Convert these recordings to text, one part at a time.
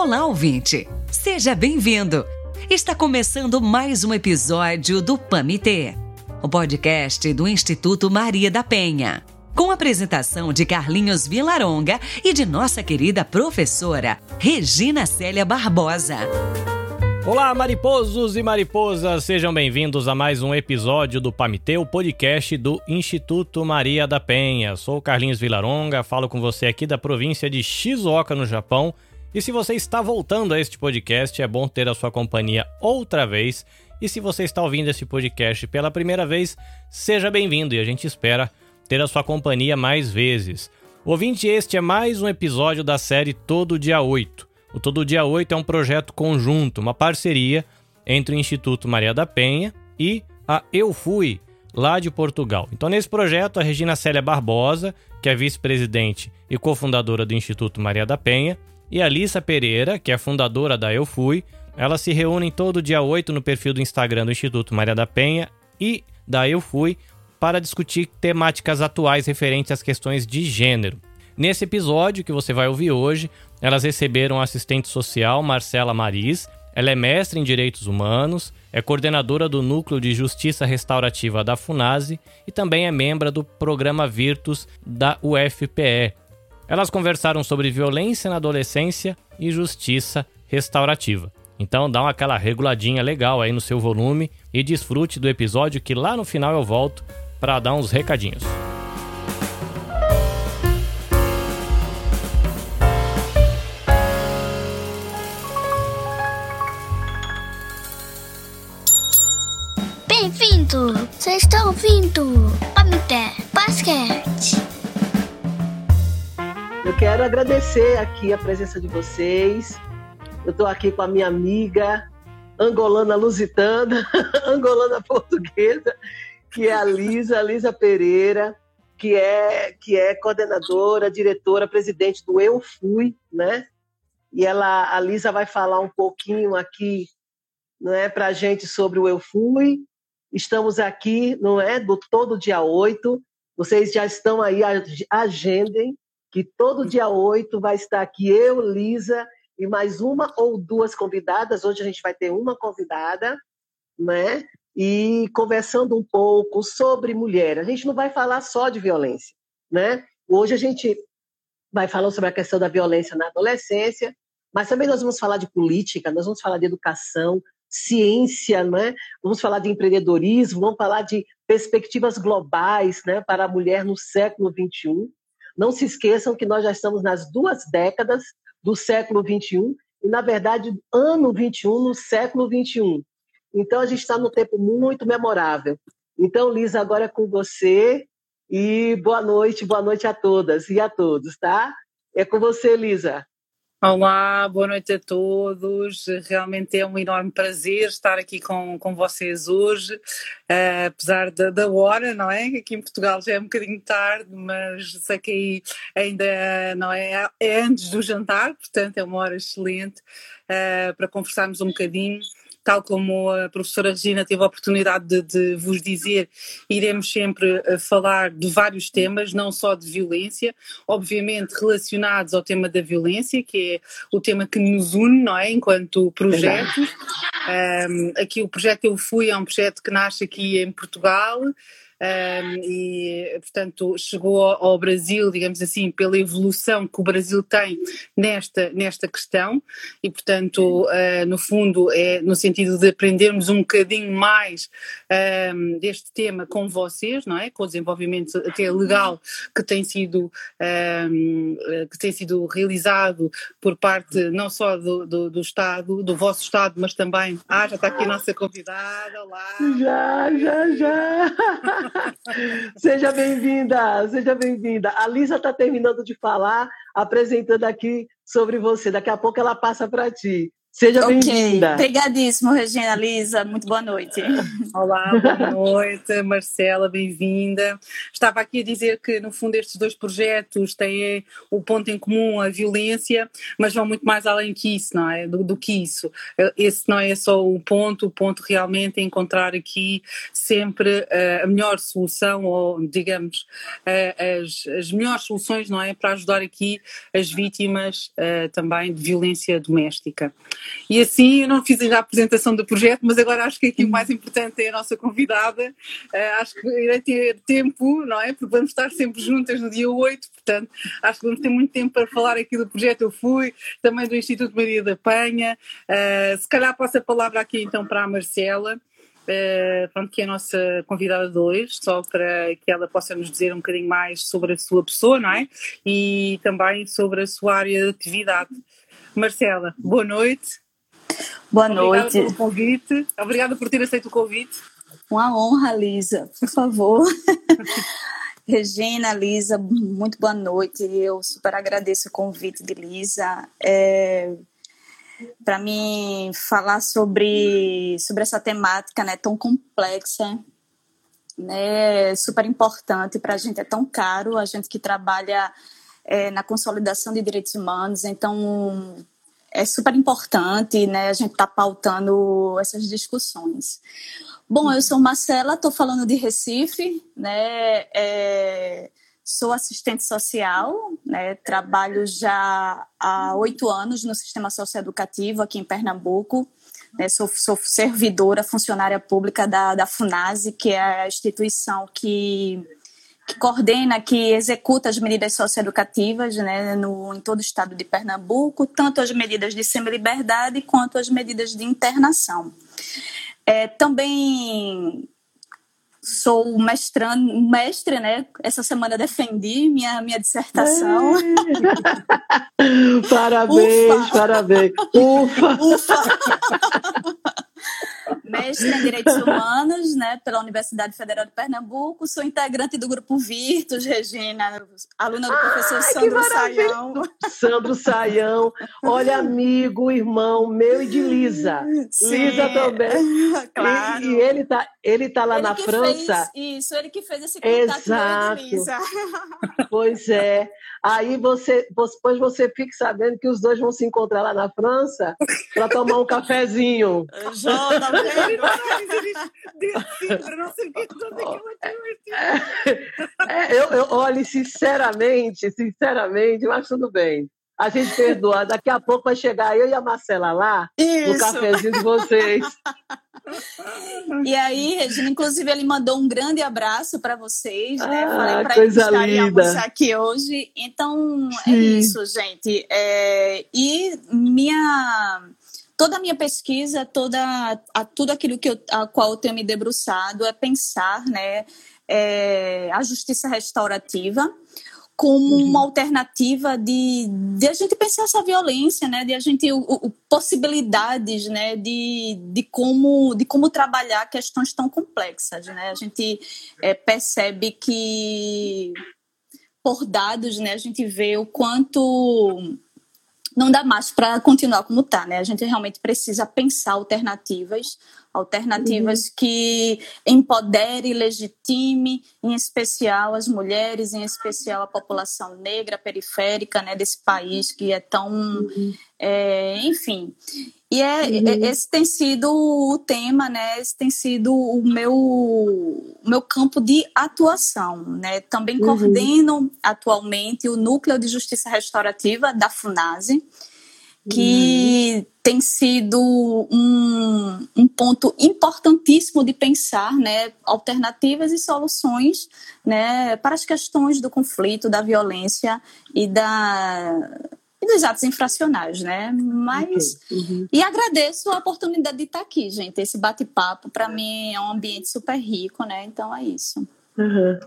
Olá, ouvinte! Seja bem-vindo! Está começando mais um episódio do PAMITê, o podcast do Instituto Maria da Penha. Com a apresentação de Carlinhos Vilaronga e de nossa querida professora Regina Célia Barbosa. Olá, mariposos e mariposas, sejam bem-vindos a mais um episódio do Pamiteu, podcast do Instituto Maria da Penha. Sou Carlinhos Vilaronga, falo com você aqui da província de Shizuoka, no Japão. E se você está voltando a este podcast, é bom ter a sua companhia outra vez. E se você está ouvindo este podcast pela primeira vez, seja bem-vindo e a gente espera ter a sua companhia mais vezes. Ouvinte, este é mais um episódio da série Todo Dia 8. O Todo Dia 8 é um projeto conjunto, uma parceria entre o Instituto Maria da Penha e a Eu Fui, lá de Portugal. Então, nesse projeto, a Regina Célia Barbosa, que é vice-presidente e cofundadora do Instituto Maria da Penha, e a Lissa Pereira, que é fundadora da Eu Fui, elas se reúnem todo dia 8 no perfil do Instagram do Instituto Maria da Penha e da Eu Fui para discutir temáticas atuais referentes às questões de gênero. Nesse episódio que você vai ouvir hoje, elas receberam a assistente social Marcela Maris. Ela é mestre em Direitos Humanos, é coordenadora do Núcleo de Justiça Restaurativa da FUNASE e também é membro do programa Virtus da UFPE, elas conversaram sobre violência na adolescência e justiça restaurativa. Então dá aquela reguladinha legal aí no seu volume e desfrute do episódio que lá no final eu volto para dar uns recadinhos. Bem-vindo! Vocês estão ouvindo Pamité Basquete. Eu quero agradecer aqui a presença de vocês. Eu estou aqui com a minha amiga angolana lusitana, angolana portuguesa, que é a Lisa, Lisa Pereira, que é, que é coordenadora, diretora, presidente do Eu Fui, né? E ela, a Lisa vai falar um pouquinho aqui, não é, para a gente sobre o Eu Fui. Estamos aqui, não é, do todo dia 8. Vocês já estão aí, agendem, que todo dia 8 vai estar aqui eu, Lisa, e mais uma ou duas convidadas. Hoje a gente vai ter uma convidada, né? E conversando um pouco sobre mulher. A gente não vai falar só de violência, né? Hoje a gente vai falar sobre a questão da violência na adolescência, mas também nós vamos falar de política, nós vamos falar de educação, ciência, né? vamos falar de empreendedorismo, vamos falar de perspectivas globais né, para a mulher no século XXI. Não se esqueçam que nós já estamos nas duas décadas do século XXI e, na verdade, ano 21 no século XXI. Então, a gente está num tempo muito memorável. Então, Lisa, agora é com você e boa noite, boa noite a todas e a todos, tá? É com você, Lisa. Olá, boa noite a todos. Realmente é um enorme prazer estar aqui com, com vocês hoje, uh, apesar da, da hora, não é? Aqui em Portugal já é um bocadinho tarde, mas sei que ainda não é, é antes do jantar, portanto é uma hora excelente uh, para conversarmos um bocadinho tal como a professora Regina teve a oportunidade de, de vos dizer, iremos sempre eh, falar de vários temas, não só de violência, obviamente relacionados ao tema da violência, que é o tema que nos une, não é? Enquanto projeto. Um, aqui o projeto Eu Fui é um projeto que nasce aqui em Portugal um, e, portanto, chegou ao Brasil, digamos assim, pela evolução que o Brasil tem nesta, nesta questão e, portanto, uh, no fundo, é no sentido de aprendermos um bocadinho mais um, deste tema com vocês, não é? Com o desenvolvimento até legal que tem sido, um, que tem sido realizado por parte não só do, do, do, Estado, do vosso Estado, mas também. Ah, já está aqui a nossa convidada, olá! Já, já, já! seja bem-vinda, seja bem-vinda. A Lisa está terminando de falar, apresentando aqui sobre você. Daqui a pouco ela passa para ti. Seja okay. bem-vinda. Obrigadíssimo, Regina Lisa. Muito boa noite. Olá, boa noite, Marcela, bem-vinda. Estava aqui a dizer que, no fundo, estes dois projetos têm o ponto em comum, a violência, mas vão muito mais além que isso, não é? Do, do que isso. Esse não é só o ponto, o ponto realmente é encontrar aqui sempre uh, a melhor solução, ou, digamos, uh, as, as melhores soluções, não é? Para ajudar aqui as vítimas uh, também de violência doméstica. E assim, eu não fiz ainda a apresentação do projeto, mas agora acho que aqui o mais importante é a nossa convidada. Uh, acho que irei ter tempo, não é? Porque vamos estar sempre juntas no dia 8, portanto, acho que vamos ter muito tempo para falar aqui do projeto Eu Fui, também do Instituto Maria da Penha. Uh, se calhar passo a palavra aqui então para a Marcela. Uh, pronto, que é a nossa convidada de hoje, só para que ela possa nos dizer um bocadinho mais sobre a sua pessoa, não é? E também sobre a sua área de atividade. Marcela, boa noite. Boa noite. Obrigada pelo convite. Obrigada por ter aceito o convite. Uma honra, Lisa, por favor. Regina, Lisa, muito boa noite. Eu super agradeço o convite de Lisa. É, para mim falar sobre, sobre essa temática né, tão complexa, né, super importante para a gente, é tão caro, a gente que trabalha é, na consolidação de direitos humanos, então é super importante, né? A gente está pautando essas discussões. Bom, eu sou Marcela, estou falando de Recife, né? É, sou assistente social, né? Trabalho já há oito anos no sistema socioeducativo aqui em Pernambuco. Né? Sou, sou servidora, funcionária pública da, da FUNASE, que é a instituição que que coordena, que executa as medidas socioeducativas né, no, em todo o estado de Pernambuco, tanto as medidas de semi-liberdade quanto as medidas de internação. É, também sou mestrando, mestre, né? Essa semana defendi minha, minha dissertação. parabéns, Ufa. parabéns. Ufa! Ufa! mestre em Direitos Humanos, né, pela Universidade Federal de Pernambuco. Sou integrante do grupo Virtus, Regina, aluna do professor Sandro Saião. Sandro Saião, olha, amigo, irmão meu e de Lisa. Sim, Lisa também. Claro. E, e, ele tá, ele tá lá ele na França. Fez, isso, ele que fez esse contato Exato. com Lisa. Pois é. Aí você, depois você fica sabendo que os dois vão se encontrar lá na França para tomar um cafezinho. Vendo? É, eu, eu, olha, sinceramente, sinceramente, mas tudo bem. A gente perdoa. Daqui a pouco vai chegar eu e a Marcela lá Isso. no cafezinho de vocês. E aí, Regina, inclusive, ele mandou um grande abraço para vocês, né? Ah, Falei para ele estaríamos aqui hoje. Então, é Sim. é isso, gente. É, e minha toda a minha pesquisa, toda a, tudo aquilo que eu, a qual eu tenho me debruçado é pensar, né, é, a justiça restaurativa como uhum. uma alternativa de, de a gente pensar essa violência, né, de a gente o, o, possibilidades, né, de, de como de como trabalhar questões tão complexas, né? A gente é, percebe que por dados, né, a gente vê o quanto não dá mais para continuar como está, né? A gente realmente precisa pensar alternativas, alternativas uhum. que empodere e legitime, em especial as mulheres, em especial a população negra periférica, né, desse país que é tão, uhum. é, enfim. E é, uhum. esse tem sido o tema, né? Esse tem sido o meu, meu campo de atuação, né? Também uhum. coordeno atualmente o Núcleo de Justiça Restaurativa da FUNASE, que uhum. tem sido um, um ponto importantíssimo de pensar né, alternativas e soluções né, para as questões do conflito, da violência e da, e dos atos infracionais, né? Mas uhum. e agradeço a oportunidade de estar aqui, gente. Esse bate-papo para mim é um ambiente super rico, né? Então é isso. Uhum.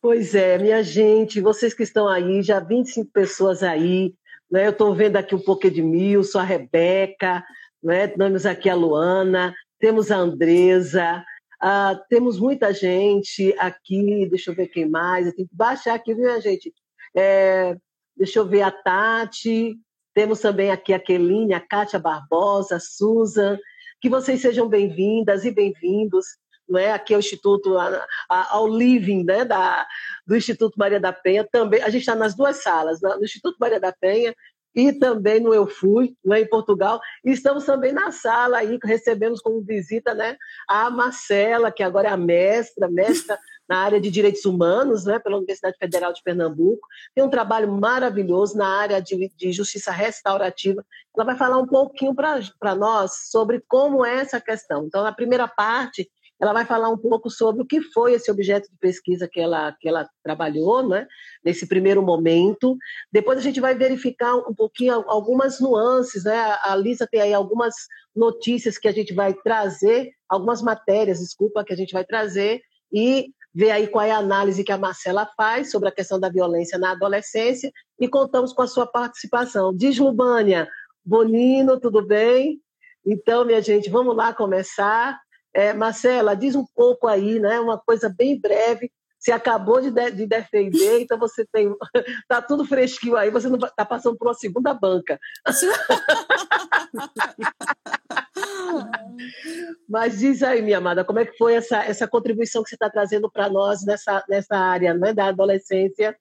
Pois é, minha gente, vocês que estão aí, já 25 pessoas aí, né? Eu estou vendo aqui um pouco Edmilson, a Rebeca, né? Temos aqui a Luana, temos a Andresa, uh, temos muita gente aqui, deixa eu ver quem mais, eu tenho que baixar aqui, viu, minha gente? É, Deixa eu ver a Tati. Temos também aqui a Keline, a Kátia Barbosa, a Susan, que vocês sejam bem-vindas e bem-vindos. Não é? Aqui é o Instituto, a, a, ao Living né? da, do Instituto Maria da Penha. Também, a gente está nas duas salas, no Instituto Maria da Penha e também no Eu Fui, né, em Portugal. E estamos também na sala aí, recebemos como visita né, a Marcela, que agora é a mestra, mestra na área de direitos humanos, né, pela Universidade Federal de Pernambuco. Tem um trabalho maravilhoso na área de, de justiça restaurativa. Ela vai falar um pouquinho para nós sobre como é essa questão. Então, na primeira parte, ela vai falar um pouco sobre o que foi esse objeto de pesquisa que ela, que ela trabalhou, né, nesse primeiro momento. Depois a gente vai verificar um pouquinho algumas nuances, né? A Lisa tem aí algumas notícias que a gente vai trazer, algumas matérias, desculpa, que a gente vai trazer e ver aí qual é a análise que a Marcela faz sobre a questão da violência na adolescência e contamos com a sua participação. Diz Lubânia, Bonino, tudo bem? Então, minha gente, vamos lá começar. É, Marcela, diz um pouco aí, né, uma coisa bem breve. Você acabou de, de, de defender, então você tem. Tá tudo fresquinho aí, você não está passando por uma segunda banca. Mas diz aí, minha amada, como é que foi essa, essa contribuição que você está trazendo para nós nessa, nessa área né, da adolescência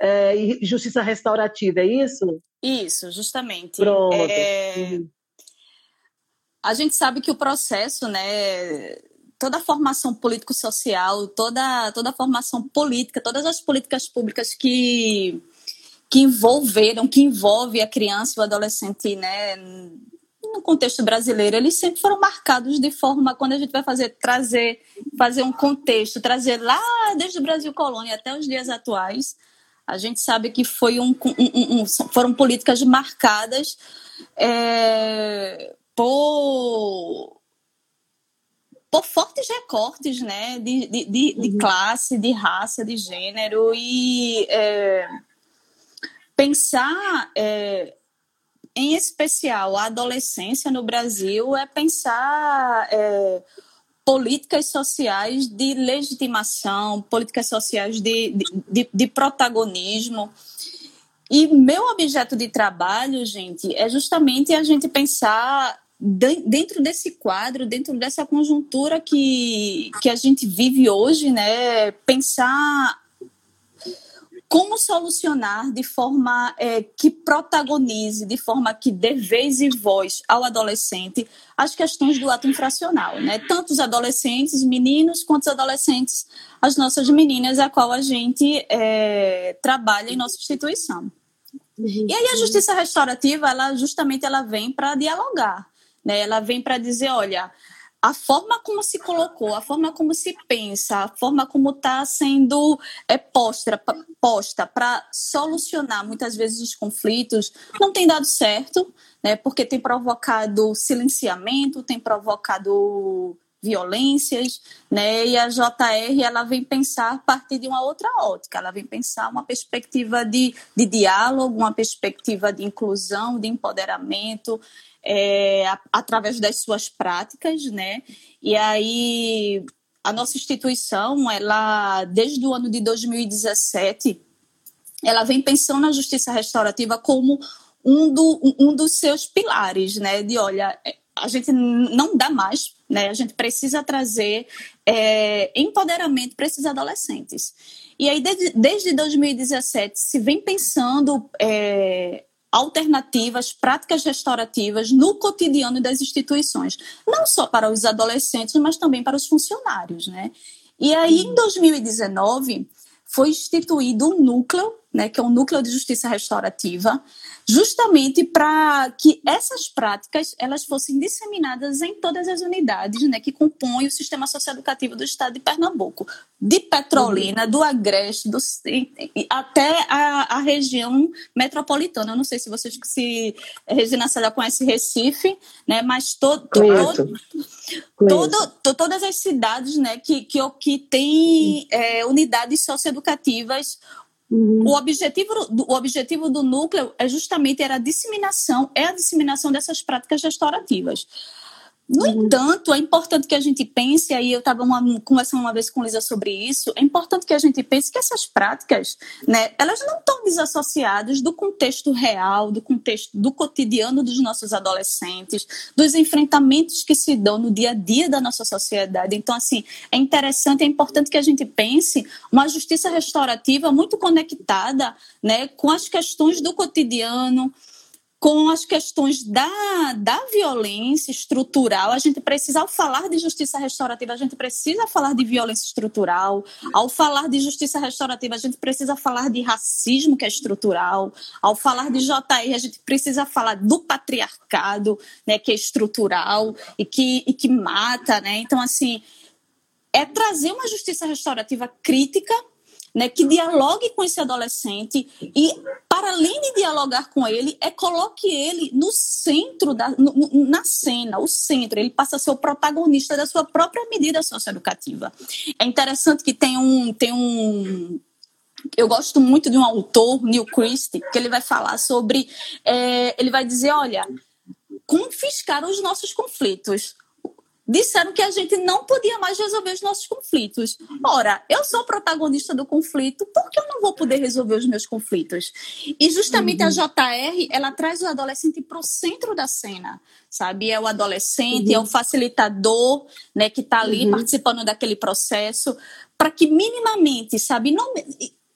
é, e justiça restaurativa, é isso? Isso, justamente. Pronto. É a gente sabe que o processo, né, toda a formação político-social, toda, toda a formação política, todas as políticas públicas que, que envolveram, que envolve a criança e o adolescente, né, no contexto brasileiro, eles sempre foram marcados de forma, quando a gente vai fazer, trazer, fazer um contexto, trazer lá desde o Brasil colônia até os dias atuais, a gente sabe que foi um, um, um foram políticas marcadas é, por, por fortes recortes né, de, de, de, de uhum. classe, de raça, de gênero, e é, pensar, é, em especial, a adolescência no Brasil é pensar é, políticas sociais de legitimação, políticas sociais de, de, de protagonismo. E meu objeto de trabalho, gente, é justamente a gente pensar dentro desse quadro, dentro dessa conjuntura que, que a gente vive hoje, né, pensar como solucionar de forma é, que protagonize, de forma que dê vez e voz ao adolescente as questões do ato infracional, né? Tanto os adolescentes, meninos, quanto os adolescentes, as nossas meninas, a qual a gente é, trabalha em nossa instituição. E aí a justiça restaurativa, ela justamente ela vem para dialogar, né? Ela vem para dizer, olha, a forma como se colocou, a forma como se pensa, a forma como está sendo é, posta posta para solucionar muitas vezes os conflitos não tem dado certo, né? Porque tem provocado silenciamento, tem provocado violências, né? E a JR ela vem pensar a partir de uma outra ótica, ela vem pensar uma perspectiva de, de diálogo, uma perspectiva de inclusão, de empoderamento, é, através das suas práticas, né? E aí a nossa instituição, ela desde o ano de 2017, ela vem pensando na justiça restaurativa como um, do, um dos seus pilares, né? De olha, é, a gente não dá mais, né? A gente precisa trazer é, empoderamento para esses adolescentes. E aí, desde, desde 2017, se vem pensando é, alternativas, práticas restaurativas no cotidiano das instituições, não só para os adolescentes, mas também para os funcionários, né? E aí, em 2019, foi instituído um núcleo, né, que é um núcleo de justiça restaurativa, justamente para que essas práticas elas fossem disseminadas em todas as unidades né, que compõem o sistema socioeducativo do estado de Pernambuco, de Petrolina, uhum. do Agreste, do, até a, a, região metropolitana. Eu não sei se vocês, se Regina Célia conhece Recife, né, mas to, to, todo, to, todas as cidades né, que, que, que têm é, unidades socioeducativas Uhum. O, objetivo, o objetivo do núcleo é justamente era a disseminação, é a disseminação dessas práticas restaurativas. No uhum. entanto, é importante que a gente pense, aí eu estava conversando uma vez com Lisa sobre isso, é importante que a gente pense que essas práticas, né, elas não estão desassociadas do contexto real, do contexto do cotidiano dos nossos adolescentes, dos enfrentamentos que se dão no dia a dia da nossa sociedade. Então, assim, é interessante, é importante que a gente pense uma justiça restaurativa muito conectada, né, com as questões do cotidiano, com as questões da, da violência estrutural. A gente precisa, ao falar de justiça restaurativa, a gente precisa falar de violência estrutural. Ao falar de justiça restaurativa, a gente precisa falar de racismo, que é estrutural. Ao falar de JR, a gente precisa falar do patriarcado, né, que é estrutural e que, e que mata. Né? Então, assim, é trazer uma justiça restaurativa crítica né, que dialogue com esse adolescente e, para além de dialogar com ele, é coloque ele no centro, da, no, na cena, o centro. Ele passa a ser o protagonista da sua própria medida socioeducativa. É interessante que tem um, tem um eu gosto muito de um autor, Neil Christie, que ele vai falar sobre. É, ele vai dizer: olha, confiscar os nossos conflitos disseram que a gente não podia mais resolver os nossos conflitos. Ora, eu sou protagonista do conflito, por que eu não vou poder resolver os meus conflitos? E justamente uhum. a JR, ela traz o adolescente para o centro da cena, sabe? É o adolescente, uhum. é o facilitador, né, que está ali uhum. participando daquele processo, para que minimamente, sabe, não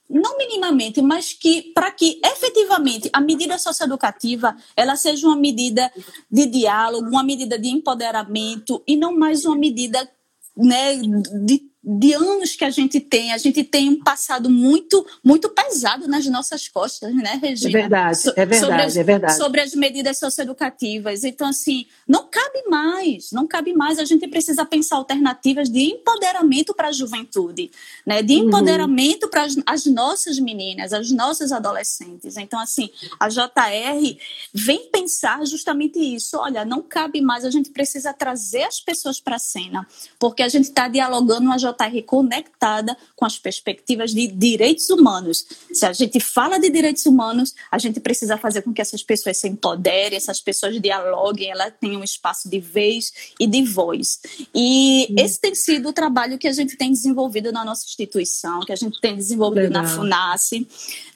não minimamente, mas que para que efetivamente a medida socioeducativa ela seja uma medida de diálogo, uma medida de empoderamento e não mais uma medida né, de de anos que a gente tem, a gente tem um passado muito muito pesado nas nossas costas, né, Regina? É verdade, é verdade, sobre as, é verdade. Sobre as medidas socioeducativas. Então, assim, não cabe mais, não cabe mais. A gente precisa pensar alternativas de empoderamento para a juventude, né? De uhum. empoderamento uhum. para as, as nossas meninas, as nossas adolescentes. Então, assim, a JR vem pensar justamente isso. Olha, não cabe mais, a gente precisa trazer as pessoas para a cena, porque a gente está dialogando a Estar reconectada com as perspectivas de direitos humanos. Se a gente fala de direitos humanos, a gente precisa fazer com que essas pessoas se empoderem, essas pessoas dialoguem, elas tenham um espaço de vez e de voz. E hum. esse tem sido o trabalho que a gente tem desenvolvido na nossa instituição, que a gente tem desenvolvido Legal. na FUNASSE.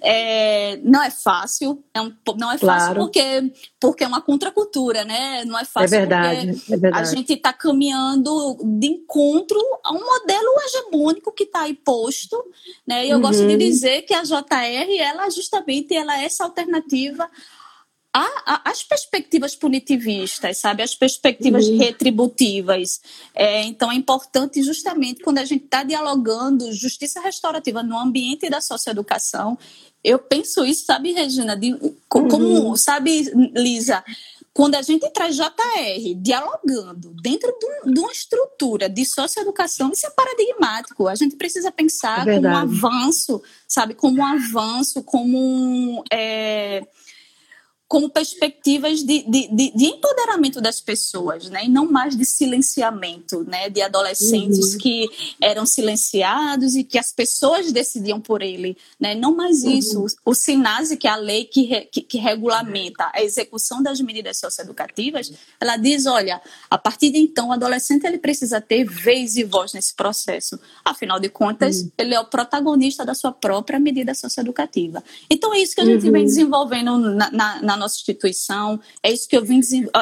É, não é fácil, é um, não é fácil claro. porque, porque é uma contracultura, né? Não é fácil é verdade, é verdade. a gente está caminhando de encontro a um modelo hegemônico que está aí posto, né? E eu uhum. gosto de dizer que a JR, ela justamente ela é essa alternativa as perspectivas punitivistas, sabe? As perspectivas uhum. retributivas. É, então, é importante justamente quando a gente está dialogando justiça restaurativa no ambiente da socioeducação. Eu penso isso, sabe, Regina? De, como, uhum. sabe, Lisa? Quando a gente traz JR dialogando dentro de, uma estrutura de socioeducação, isso é paradigmático. A gente precisa pensar é como um avanço, sabe? Como um avanço, como um. É, como perspectivas de, de, de, de, empoderamento das pessoas, né? E não mais de silenciamento, né? De adolescentes uhum. que eram silenciados e que as pessoas decidiam por ele, né? Não mais uhum. isso. O, o SINASE, que é a lei que, re, que, que, regulamenta a execução das medidas socioeducativas, ela diz, olha, a partir de então o adolescente ele precisa ter vez e voz nesse processo. Afinal de contas, uhum. ele é o protagonista da sua própria medida socioeducativa. Então é isso que a gente vem uhum. desenvolvendo na, na, na nossa instituição. É isso que eu vim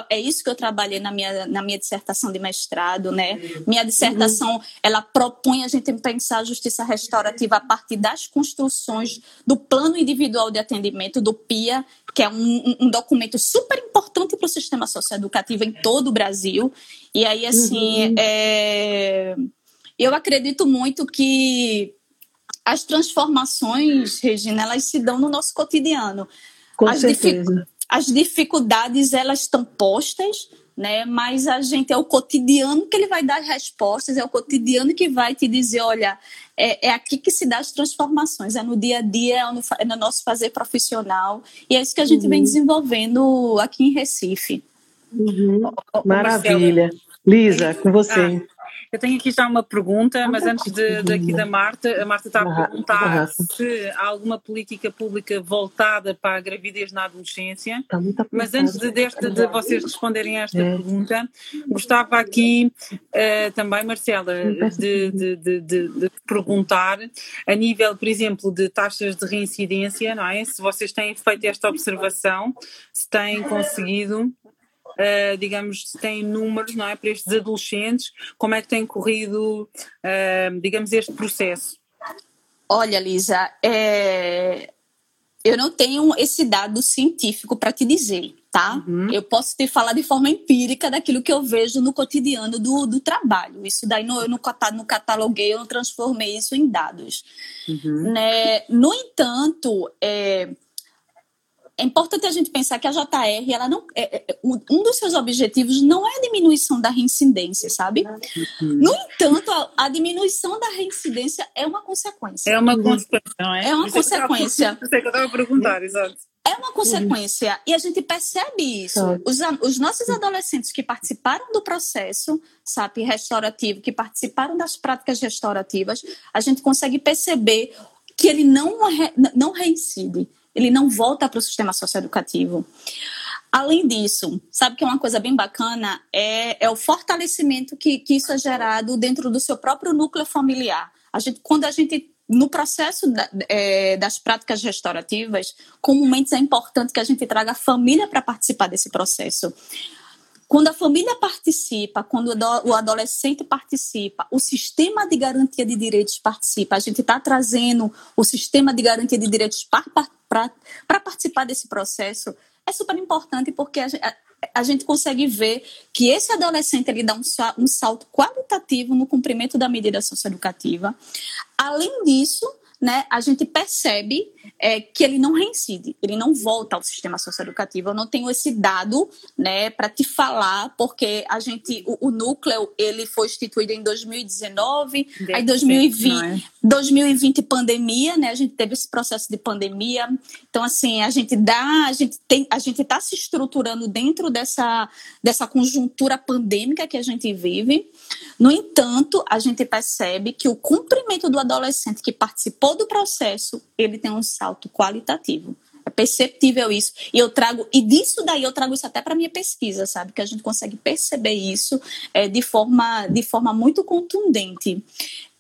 é isso que eu trabalhei na minha, na minha dissertação de mestrado, né? Minha dissertação, uhum. ela propõe a gente pensar a justiça restaurativa a partir das construções do plano individual de atendimento do PIA, que é um, um documento super importante para o sistema socioeducativo em todo o Brasil. E aí, assim, uhum. é... eu acredito muito que as transformações, Regina, elas se dão no nosso cotidiano. Com as certeza as dificuldades elas estão postas, né? Mas a gente é o cotidiano que ele vai dar as respostas, é o cotidiano que vai te dizer, olha, é, é aqui que se dá as transformações, é no dia a dia, é no, é no nosso fazer profissional, e é isso que a gente uhum. vem desenvolvendo aqui em Recife. Uhum. Maravilha. Lisa, com você. Ah, Eu tenho aqui já uma pergunta, mas antes de, daqui da Marta, a Marta está a perguntar se há alguma política pública voltada para a gravidez na adolescência. Mas antes de, deste, de vocês responderem a esta é. pergunta, gostava aqui uh, também, Marcela, de, de, de, de, perguntar a nível, por exemplo, de taxas de reincidência, não é? Se vocês têm feito esta observação, se têm conseguido uh, digamos, têm números, não é, para estes adolescentes, como é que tem corrido, uh, digamos, este processo? Olha, Lisa, é... eu não tenho esse dado científico para te dizer, tá? Uhum. Eu posso te falar de forma empírica daquilo que eu vejo no cotidiano do, do trabalho. Isso daí no, eu não, não cataloguei, eu não transformei isso em dados. Uhum. Né? No entanto, é é importante a gente pensar que a JR, ela não, é, é, um dos seus objetivos não é a diminuição da reincidência, sabe? Uhum. No entanto, a, a, diminuição da reincidência é uma consequência. É uma consequência, não é? É uma consequência. Eu sei que eu estava a perguntar, exato. É uma consequência, e a gente percebe isso. Os, os, nossos adolescentes que participaram do processo, sabe, restaurativo, que participaram das práticas restaurativas, a gente consegue perceber que ele não, não reincide ele não volta para o sistema socioeducativo. Além disso, sabe que é uma coisa bem bacana é, é o fortalecimento que, que isso é gerado dentro do seu próprio núcleo familiar. A gente, quando a gente no processo é, das práticas restaurativas, comumente é importante que a gente traga a família para participar desse processo. Quando a família participa, quando o adolescente participa, o sistema de garantia de direitos participa, a gente está trazendo o sistema de garantia de direitos para participar desse processo é super importante porque a, a, a, gente consegue ver que esse adolescente ele dá um, um salto qualitativo no cumprimento da medida socioeducativa. Além disso, né, a gente percebe é, que ele não reincide, ele não volta ao sistema socioeducativo. Eu não tenho esse dado né, para te falar, porque a gente, o, o, núcleo ele foi instituído em 2019, Deve aí 2020, é? 2020 pandemia, né, a gente teve esse processo de pandemia. Então, assim, a gente dá, a gente tem, a gente está se estruturando dentro dessa, dessa conjuntura pandêmica que a gente vive. No entanto, a gente percebe que o cumprimento do adolescente que participou do processo, ele tem um salto qualitativo. É perceptível isso. E eu trago, e disso daí eu trago isso até para minha pesquisa, sabe? Que a gente consegue perceber isso é, de, forma, de forma muito contundente.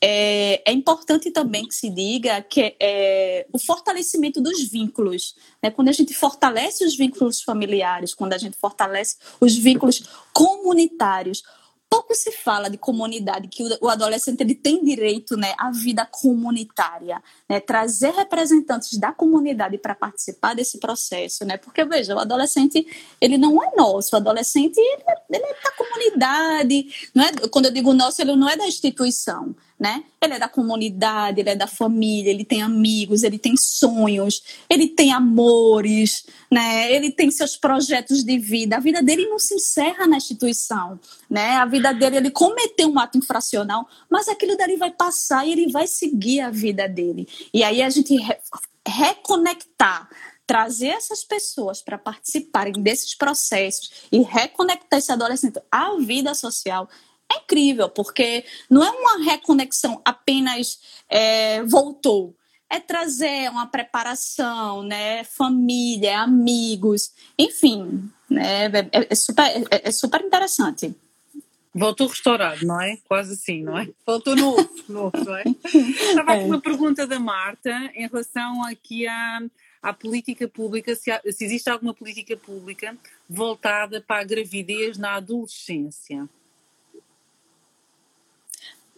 É, é, importante também que se diga que é, o fortalecimento dos vínculos. Né? Quando a gente fortalece os vínculos familiares, quando a gente fortalece os vínculos comunitários, pouco se fala de comunidade, que o adolescente ele tem direito né, à vida comunitária, né, trazer representantes da comunidade para participar desse processo, né, porque veja, o adolescente ele não é nosso, o adolescente ele, é, ele é da comunidade, não é, quando eu digo nosso, ele não é da instituição, né? Ele é da comunidade, ele é da família, ele tem amigos, ele tem sonhos, ele tem amores, né? Ele tem seus projetos de vida. A vida dele não se encerra na instituição, né? A vida dele, ele cometeu um ato infracional, mas aquilo dali vai passar e ele vai seguir a vida dele. E aí a gente re reconectar trazer essas pessoas para participarem desses processos e reconectar esse adolescente à vida social é incrível, porque não é uma reconexão apenas é, voltou. É trazer uma preparação, né? Família, amigos, enfim, né? É, é super, é, é super interessante. Voltou restaurado, não é? Quase assim, não é? Voltou novo, novo, não é? Estava aqui é. uma pergunta da Marta em relação aqui à, à política pública, se, há, se existe alguma política pública voltada para a gravidez na adolescência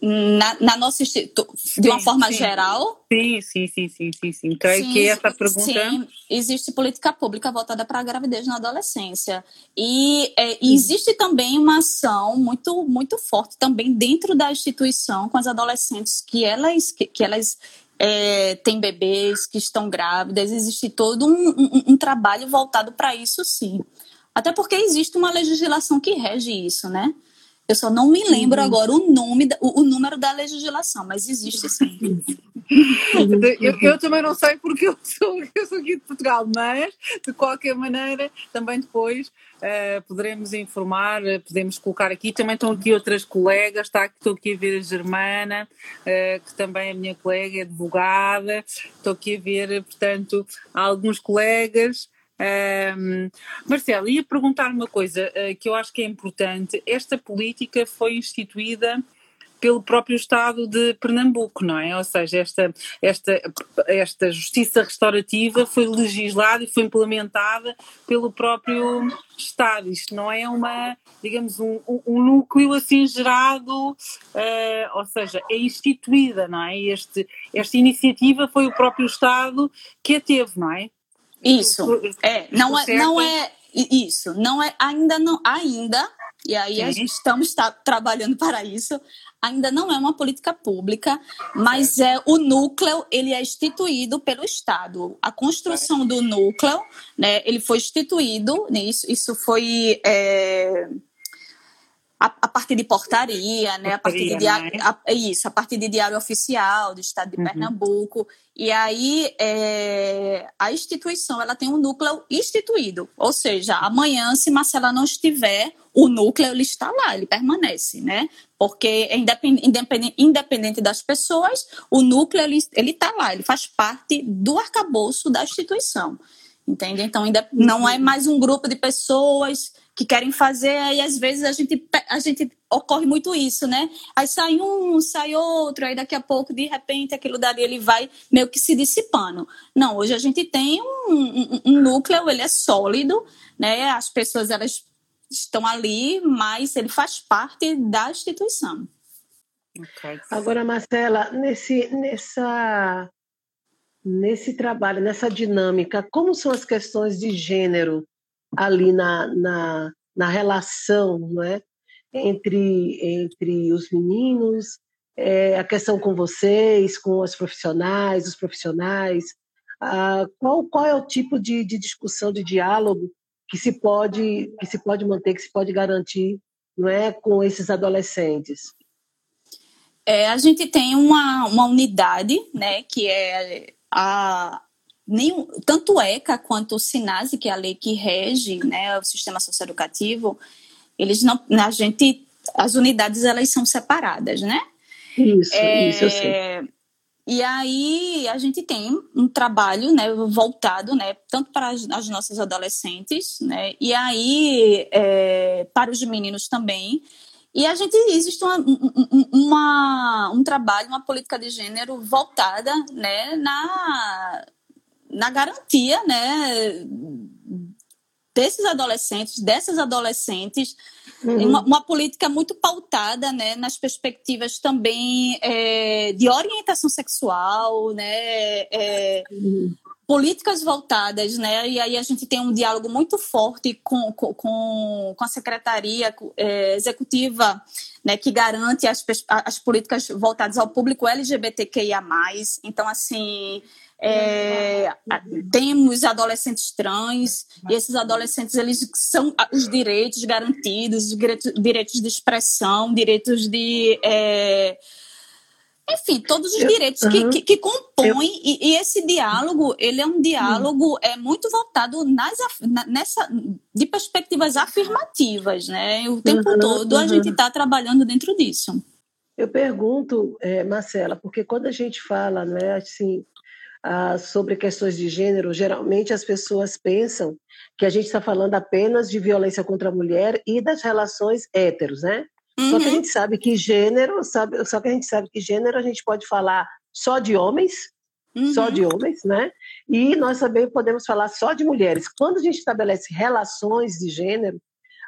na, na nossa de uma forma sim. geral? Sim, sim, sim, sim, sim, sim. Creio sim, que essa pergunta. Sim, existe política pública voltada para a gravidez na adolescência. E é, existe também uma ação muito, muito forte também dentro da instituição com as adolescentes que elas, que, que elas é, têm bebês, que estão grávidas. Existe todo um, um, um trabalho voltado para isso, sim. Até porque existe uma legislação que rege isso, né? Eu só não me lembro uhum. agora o nome, o, o, número da legislação, mas existe sim. eu, eu, também não sei porque eu sou, eu sou aqui de Portugal, mas de qualquer maneira também depois uh, poderemos informar, podemos colocar aqui. Também estão aqui outras colegas, está, estou aqui a ver a Germana, uh, que também é minha colega, é advogada. Estou aqui a ver, portanto, alguns colegas. Um, Marcelo, ia perguntar uma coisa uh, que eu acho que é importante. Esta política foi instituída pelo próprio Estado de Pernambuco, não é? Ou seja, esta, esta, esta justiça restaurativa foi legislada e foi implementada pelo próprio Estado. Isto não é uma, digamos, um, um núcleo assim gerado, uh, ou seja, é instituída, não é? Este, esta iniciativa foi o próprio Estado que a teve, não é? Isso, é, não é, não é isso, não é, ainda não, ainda, e aí Sim. a gente estamos tá, trabalhando para isso, ainda não é uma política pública, mas é o núcleo ele é instituído pelo Estado. A construção do núcleo, né, ele foi instituído, né, isso, isso foi é, a, a, partir de portaria, né, a partir de diário, né? a, isso, a partir de diário oficial do Estado de uhum. Pernambuco. E aí é, a instituição ela tem um núcleo instituído, ou seja, amanhã se Marcela não estiver o núcleo ele está lá, ele permanece, né? Porque é independente, independente das pessoas, o núcleo ele está lá, ele faz parte do arcabouço da instituição, entende? Então não é mais um grupo de pessoas que querem fazer, e às vezes a gente, a gente ocorre muito isso, né? Aí sai um, sai outro, aí daqui a pouco, de repente, aquilo dali ele vai meio que se dissipando. Não, hoje a gente tem um, um, um núcleo, ele é sólido, né? As pessoas elas estão ali, mas ele faz parte da instituição. Okay. Agora, Marcela, nesse, nessa, nesse trabalho, nessa dinâmica, como são as questões de gênero ali na, na, na relação não é? entre, entre os meninos, é, a questão com vocês, com os profissionais, os profissionais? Ah, qual, qual é o tipo de, de discussão, de diálogo que se pode que se pode manter, que se pode garantir, não é, com esses adolescentes? É, a gente tem uma, uma unidade, né, que é a nenhum, tanto o ECA quanto o SINASE, que é a lei que rege, né, o sistema socioeducativo, eles não, a gente, as unidades elas são separadas, né? Isso, é, isso eu sei. E aí a gente tem um trabalho né, voltado né, tanto para as, as nossas adolescentes, né, e aí é, para os meninos também. E a gente existe uma, uma, um trabalho, uma política de gênero voltada né, na, na garantia né, desses adolescentes, dessas adolescentes, uhum. uma, uma, política muito pautada né, nas perspectivas também é, de orientação sexual, né, é, uhum. Políticas voltadas, né, e aí a gente tem um diálogo muito forte com, com, com a Secretaria é, Executiva né, que garante as, as políticas voltadas ao público LGBTQIA+. Então, assim, é, temos adolescentes trans e esses adolescentes eles são os direitos garantidos, os direitos, direitos de expressão, direitos de é, enfim, todos os direitos que, que, que compõem eu, e, e, esse diálogo ele é um diálogo é muito voltado nas, nessa de perspectivas afirmativas, né? O tempo uhum, todo a gente está trabalhando dentro disso. Eu pergunto, é, Marcela, porque quando a gente fala, né, assim, ah, sobre questões de gênero, geralmente as pessoas pensam que a gente está falando apenas de violência contra a mulher e das relações héteros, né? Uhum. Só que a uhum. gente sabe que gênero, sabe, só que a gente sabe que gênero a gente pode falar só de homens, uhum. só de homens, né? E nós também podemos falar só de mulheres. Quando a gente estabelece relações de gênero,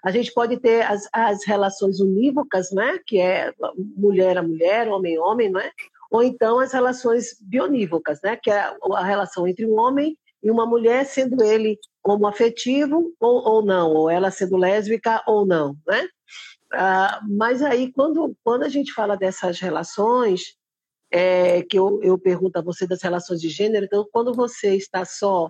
a gente pode ter as, as relações unívocas, né? Que é mulher a mulher, homem a homem, não é? ou então as relações bionívocas, né, que é a relação entre um homem e uma mulher, sendo ele homoafetivo ou, ou não, ou ela sendo lésbica ou não, né? Ah, mas aí, quando, quando a gente fala dessas relações, é, que eu, eu pergunto a você das relações de gênero, então, quando você está só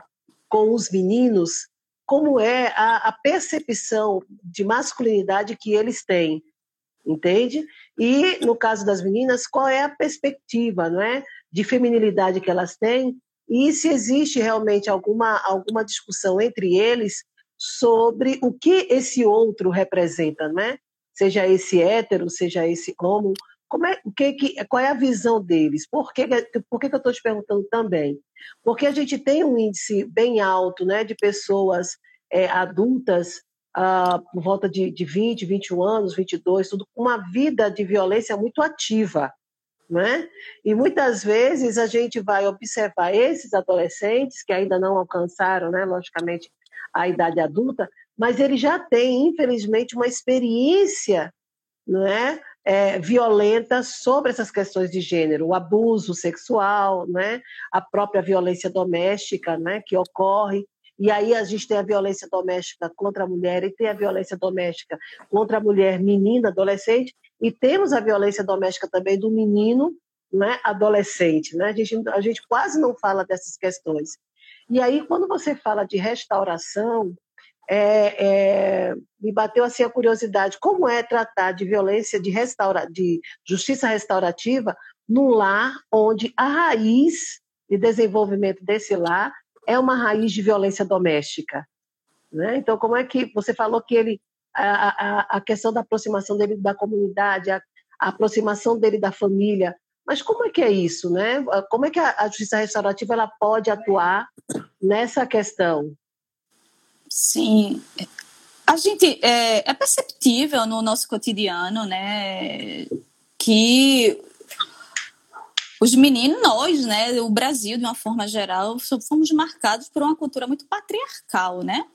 com os meninos, como é a, a percepção de masculinidade que eles têm? entende? E no caso das meninas, qual é a perspectiva, não é, de feminilidade que elas têm e se existe realmente alguma alguma discussão entre eles sobre o que esse outro representa, não é? Seja esse hétero, seja esse homo, como é, que, que, qual é a visão deles? Por que, por que, que eu estou te perguntando também? Porque a gente tem um índice bem alto né, de pessoas é, adultas, ah, por volta de, de 20, 21 anos, 22, tudo, com uma vida de violência muito ativa. Né? E muitas vezes a gente vai observar esses adolescentes que ainda não alcançaram, né, logicamente, a idade adulta, mas eles já têm, infelizmente, uma experiência não é? é, violenta sobre essas questões de gênero, o abuso sexual, né, a própria violência doméstica, né, que ocorre. E aí a gente tem a violência doméstica contra a mulher e tem a violência doméstica contra a mulher menina, adolescente, e temos a violência doméstica também do menino, né, adolescente, né? A gente a gente quase não fala dessas questões. E aí quando você fala de restauração, é, é, me bateu assim a curiosidade como é tratar de violência de, restaura, de justiça restaurativa num lar onde a raiz de desenvolvimento desse lar é uma raiz de violência doméstica né? então como é que você falou que ele a, a, a questão da aproximação dele da comunidade a, a, aproximação dele da família mas como é que é isso né como é que a, justiça restaurativa ela pode atuar nessa questão Sim. A gente é, é perceptível no nosso cotidiano, né, que os meninos, nós, né, o Brasil, de uma forma geral, fomos marcados por uma cultura muito patriarcal, né,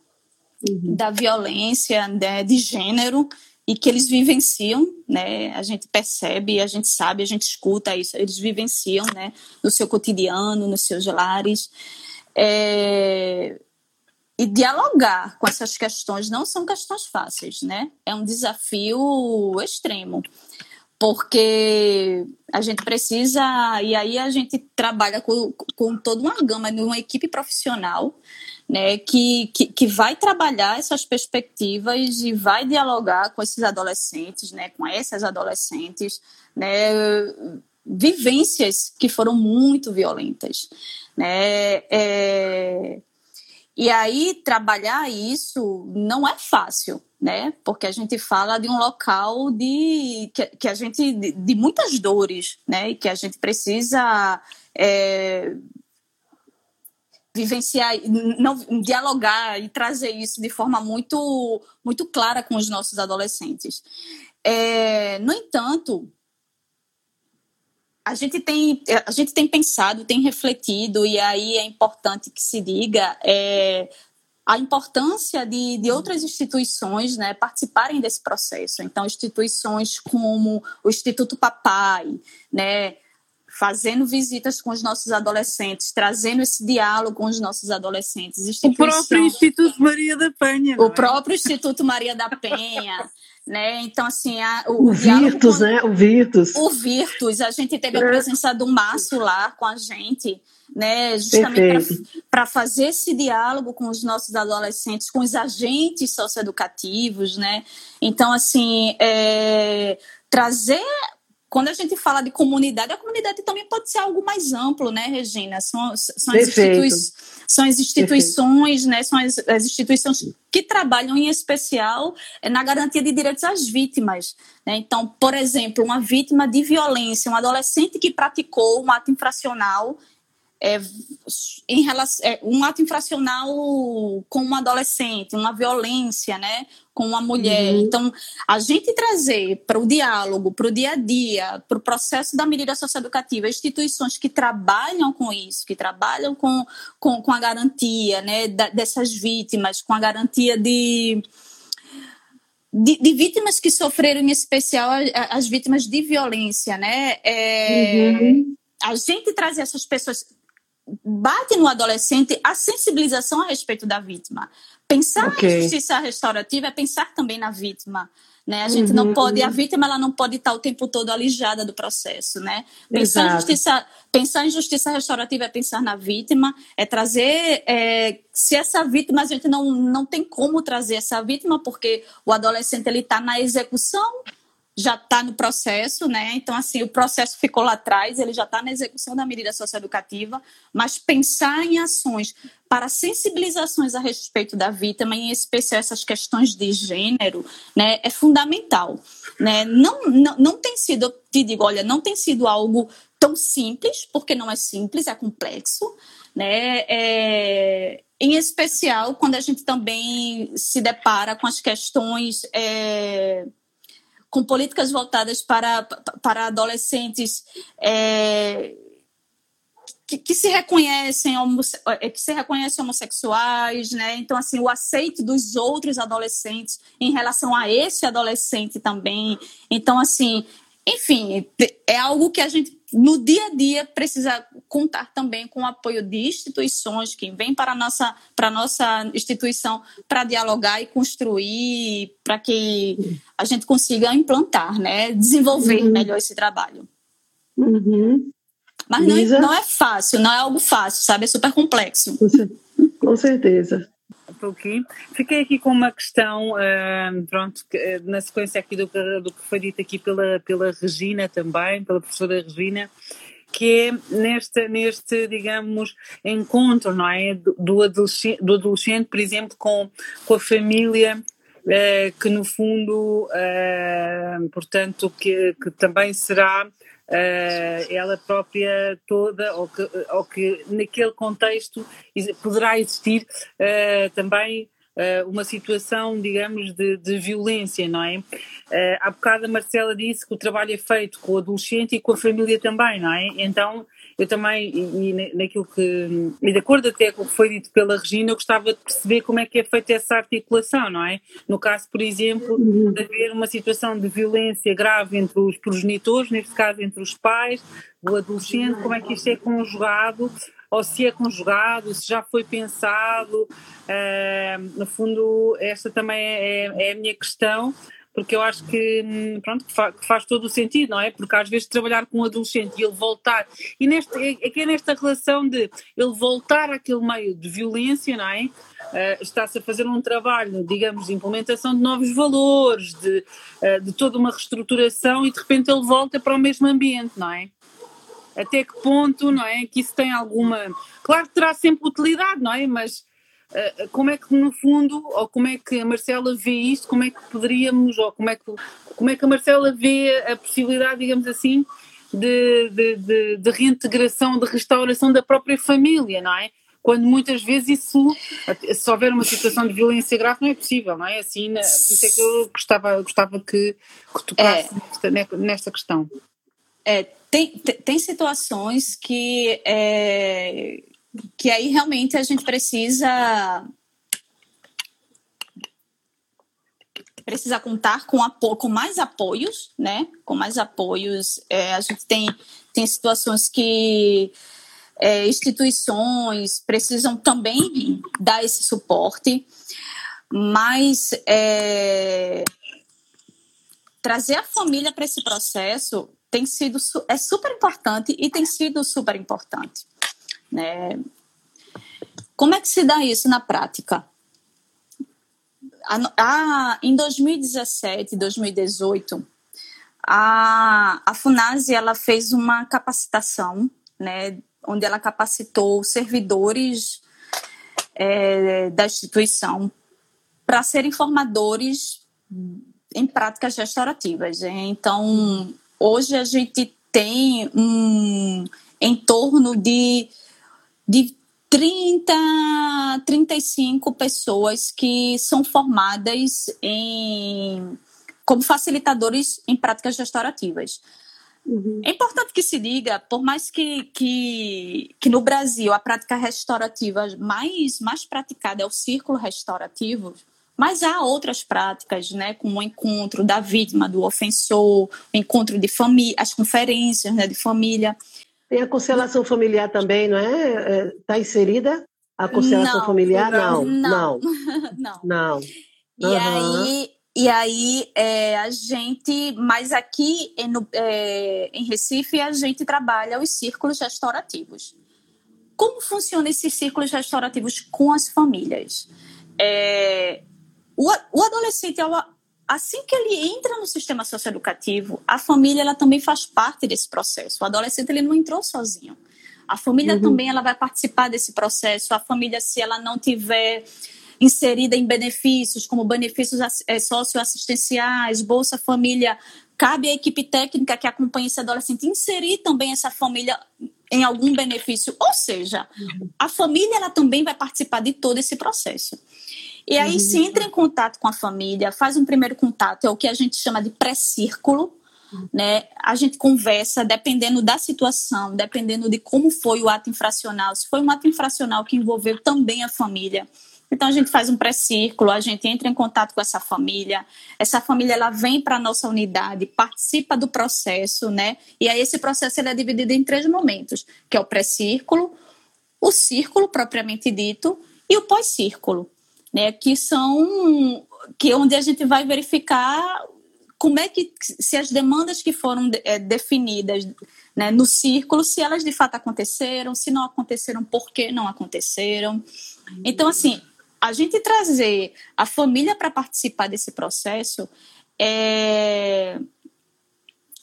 uhum. da violência né, de gênero e que eles vivenciam, né, a gente percebe, a gente sabe, a gente escuta isso, eles vivenciam, né, no seu cotidiano, nos seus lares. É, e dialogar com essas questões não são questões fáceis, né? É um desafio extremo, porque a gente precisa, e aí a gente trabalha com, com toda uma gama de uma equipe profissional, né, que, que, que vai trabalhar essas perspectivas e vai dialogar com esses adolescentes, né, com essas adolescentes, né, vivências que foram muito violentas, né, é, e aí, trabalhar isso não é fácil, né? Porque a gente fala de um local de que, que a gente de, de, muitas dores, né? E que a gente precisa é, vivenciar, não dialogar e trazer isso de forma muito muito clara com os nossos adolescentes. É, no entanto, a gente tem a gente tem pensado, tem refletido e aí é importante que se diga é, a importância de, de outras instituições né, participarem desse processo. Então, instituições como o Instituto Papai, né, fazendo visitas com os nossos adolescentes, trazendo esse diálogo com os nossos adolescentes. O próprio Instituto Maria da Penha. O é? próprio Instituto Maria da Penha. né? Então, assim, a, o, o Virtus, com, né? O Virtus. O Virtus, a gente teve a é. presença do Márcio lá com a gente, né? Justamente para fazer esse diálogo com os nossos adolescentes, com os agentes socioeducativos, né? Então, assim, é, trazer quando a gente fala de comunidade, a comunidade também pode ser algo mais amplo, né, Regina? São, são, as, institui são as instituições, né? São as, as, instituições que trabalham em especial eh, na garantia de direitos às vítimas. Né? Então, por exemplo, uma vítima de violência, um adolescente que praticou um ato infracional é, em relação, é, um ato infracional com um adolescente, uma violência, né, com uma mulher. Uhum. Então, a gente trazer para o diálogo, para o dia a dia, para o processo da medida socioeducativa, instituições que trabalham com isso, que trabalham com, com, com a garantia, né, dessas vítimas, com a garantia de de, de, vítimas que sofreram, em especial as vítimas de violência, né? É, uhum. A gente trazer essas pessoas bate no adolescente a sensibilização a respeito da vítima. Pensar okay. em justiça restaurativa é pensar também na vítima. Né? A gente uhum, não pode, a vítima ela não pode estar o tempo todo alijada do processo, né? Pensar em, justiça, pensar em justiça restaurativa é pensar na vítima, é trazer, é, se essa vítima, a gente não, não tem como trazer essa vítima, porque o adolescente ele está na execução já está no processo, né? Então, assim, o processo ficou lá atrás, ele já está na execução da medida socioeducativa, mas pensar em ações para sensibilizações a respeito da vítima, em especial essas questões de gênero, né, é fundamental. Né? Não, não, não tem sido, te digo, olha, não tem sido algo tão simples, porque não é simples, é complexo, né? É, em especial quando a gente também se depara com as questões é, com políticas voltadas para, para adolescentes é, que, que, se reconhecem é, que se reconhecem homossexuais, né? Então assim o aceite dos outros adolescentes em relação a esse adolescente também. Então assim, enfim, é algo que a gente no dia a dia precisa contar também com o apoio de instituições que vêm para a nossa, para a nossa instituição para dialogar e construir, para que a gente consiga implantar, né? desenvolver uhum. melhor esse trabalho. Uhum. Mas não, não, é fácil, não é algo fácil, sabe? É super complexo. Com certeza. Aqui. Fiquei aqui com uma questão, uh, pronto, que, uh, na sequência aqui do, do, que foi dito aqui pela, pela Regina também, pela professora Regina, que é neste, neste digamos, encontro, não é, do adolescente, do adolescente por exemplo, com, com a família, uh, que no fundo, portanto, que, que também será uh, ela própria toda, ou que, ou que naquele contexto poderá existir uh, também uh, uma situação, digamos, de, de violência, não é? Uh, há bocado a Marcela disse que o trabalho é feito com o adolescente e com a família também, não é? Então eu também, e, e naquilo que, e de acordo até com o que foi dito pela Regina, eu gostava de perceber como é que é feita essa articulação, não é? No caso, por exemplo, de haver uma situação de violência grave entre os progenitores, neste caso entre os pais, o adolescente, como é que isto é conjugado, ou se é conjugado, se já foi pensado, uh, no fundo, esta também é, é, é a minha questão, porque eu acho que, hum, pronto, faz todo o sentido, não é? Porque às vezes trabalhar com um adolescente e ele voltar, e neste, é, é que é nesta relação de ele voltar àquele meio de violência, não é? Uh, está-se a fazer um trabalho, digamos, de implementação de novos valores, de, uh, de toda uma reestruturação e de repente ele volta para o mesmo ambiente, não é? Até que ponto, não é? Que isso tem alguma. Claro que terá sempre utilidade, não é? Mas como é que no fundo, ou como é que a Marcela vê isto, como é que poderíamos, ou como é que, como é que a Marcela vê a possibilidade, digamos assim, de, de, de, de reintegração, de restauração da própria família, não é? Quando muitas vezes isso, se houver uma situação de violência grave, não é possível, não é? Assim, por isso é que eu gostava, gostava que, que tocasse é, nesta, nesta questão. É, tem, tem situações que é, que aí realmente a gente precisa precisa contar com, apo com mais apoios, né? Com mais apoios. É, a gente tem, tem situações que é, instituições precisam também dar esse suporte, mas é, trazer a família para esse processo tem sido é super importante e tem sido super importante. Né? Como é que se dá isso na prática? A, a, em 2017, 2018, a, a FUNASI ela fez uma capacitação, né, onde ela capacitou servidores é, da instituição para serem formadores em práticas restaurativas. Então, hoje a gente tem um em torno de de 30, 35 pessoas que são formadas em, como facilitadores em práticas restaurativas. Uhum. É importante que se diga, por mais que, que, que no Brasil a prática restaurativa mais, mais praticada é o círculo restaurativo, mas há outras práticas, né, como o encontro da vítima, do ofensor, o encontro de família, as conferências né, de família. Tem a constelação familiar também, não é? Está é, inserida a constelação não, familiar? Não, não. Não. não. E uhum. aí, e aí é, a gente, mas aqui em, é, em Recife, a gente trabalha os círculos restaurativos. Como funcionam esses círculos restaurativos com as famílias? É, o, o adolescente, ao, assim que ele entra no sistema socioeducativo, a família ela também faz parte desse processo. O adolescente ele não entrou sozinho. A família uhum. também ela vai participar desse processo. A família, se ela não tiver inserida em benefícios, como benefícios é, socioassistenciais, Bolsa Família, cabe à equipe técnica que acompanha esse adolescente inserir também essa família em algum benefício. Ou seja, a família ela também vai participar de todo esse processo. E aí, se entra em contato com a família, faz um primeiro contato, é o que a gente chama de pré-círculo, né? A gente conversa dependendo da situação, dependendo de como foi o ato infracional, se foi um ato infracional que envolveu também a família. Então a gente faz um pré-círculo, a gente entra em contato com essa família, essa família ela vem para a nossa unidade, participa do processo, né? E aí esse processo ele é dividido em três momentos, que é o pré-círculo, o círculo propriamente dito e o pós-círculo, né? Que são que é onde a gente vai verificar como é que se as demandas que foram é, definidas né, no círculo, se elas de fato aconteceram, se não aconteceram, por que não aconteceram. Então, assim, a gente trazer a família para participar desse processo é,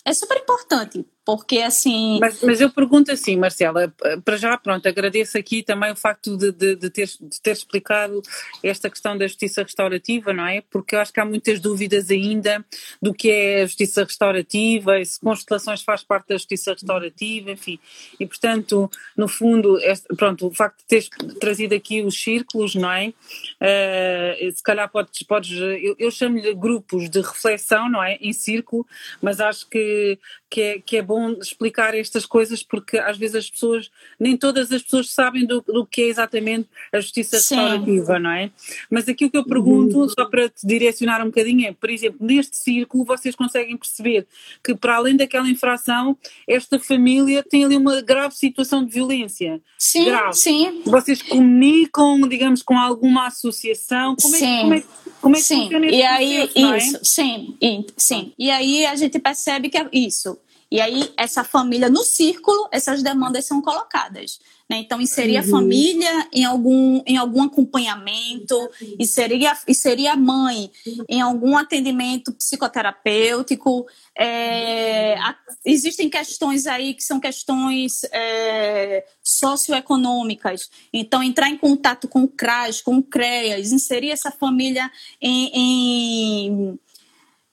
é super importante, porque assim. Mas, mas, eu pergunto assim, Marcela, para já, pronto, agradeço aqui também o facto de, de, de, ter, de ter explicado esta questão da justiça restaurativa, não é? Porque eu acho que há muitas dúvidas ainda do que é a justiça restaurativa, e se constelações faz parte da justiça restaurativa, enfim. E portanto, no fundo, este, pronto, o facto de teres trazido aqui os círculos, não é? Uh, se calhar podes, podes eu, eu chamo-lhe grupos de reflexão, não é? Em círculo, mas acho que, que, é, que é bom bom explicar estas coisas porque às vezes as pessoas, nem todas as pessoas sabem do, do que é exatamente a justiça restaurativa, não é? Mas aqui o que eu pergunto, uhum. só para te direcionar um bocadinho, é, por exemplo, neste círculo vocês conseguem perceber que para além daquela infração, esta família tem ali uma grave situação de violência. Sim, grave. sim. Vocês comunicam, digamos, com alguma associação? Como é, sim. Como é, como é que sim. funciona e aí, processo, isso, é? sim, sim. E aí a gente percebe que é isso e aí, essa família, no círculo, essas demandas são colocadas. Né? Então, inserir uhum. a família em algum, em algum acompanhamento, inserir a, inserir a mãe em algum atendimento psicoterapêutico. É, a, existem questões aí que são questões é, socioeconômicas. Então, entrar em contato com o CRAS, com o CREAS, inserir essa família em, em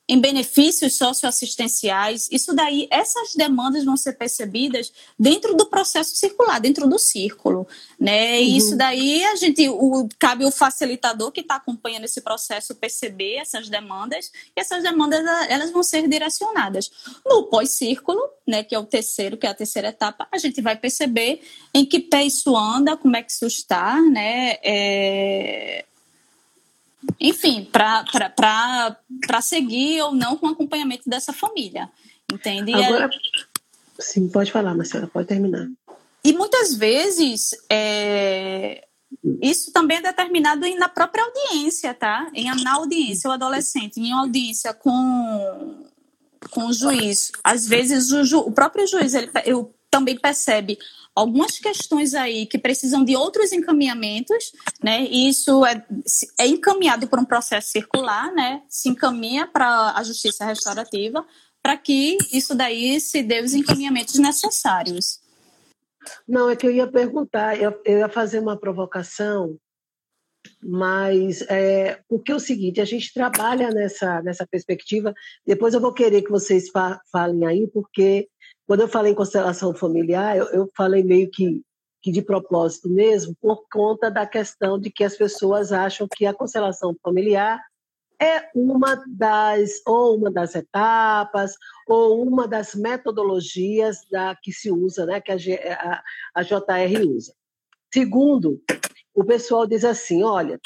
em benefícios socioassistenciais. Isso daí, essas demandas vão ser percebidas dentro do processo circular, dentro do círculo, né? E uhum. isso daí a gente, o, cabe o facilitador que está acompanhando esse processo perceber essas demandas e essas demandas elas vão ser direcionadas no pós-círculo, né? Que é o terceiro, que é a terceira etapa. A gente vai perceber em que pé isso anda, como é que isso está, né? É enfim, para seguir ou não com o acompanhamento dessa família. Entende? Agora, sim, pode falar, Marcela, pode terminar. E muitas vezes é, isso também é determinado na própria audiência, tá? Em, na audiência, o adolescente, em audiência com, com o juiz. Às vezes o, ju, o próprio juiz ele, ele também percebe algumas questões aí que precisam de outros encaminhamentos, né? E isso é, é encaminhado por um processo circular, né? Se encaminha para a justiça restaurativa para que isso daí se dê os encaminhamentos necessários. Não, é que eu ia perguntar, eu, ia fazer uma provocação, mas é, porque é o seguinte, a gente trabalha nessa, nessa perspectiva, depois eu vou querer que vocês fa falem aí, porque quando eu falei em constelação familiar, eu, eu falei meio que, que de propósito mesmo, por conta da questão de que as pessoas acham que a constelação familiar é uma das ou uma das etapas ou uma das metodologias da que se usa, né, que a, a, a JR usa. Segundo, o pessoal diz assim, olha,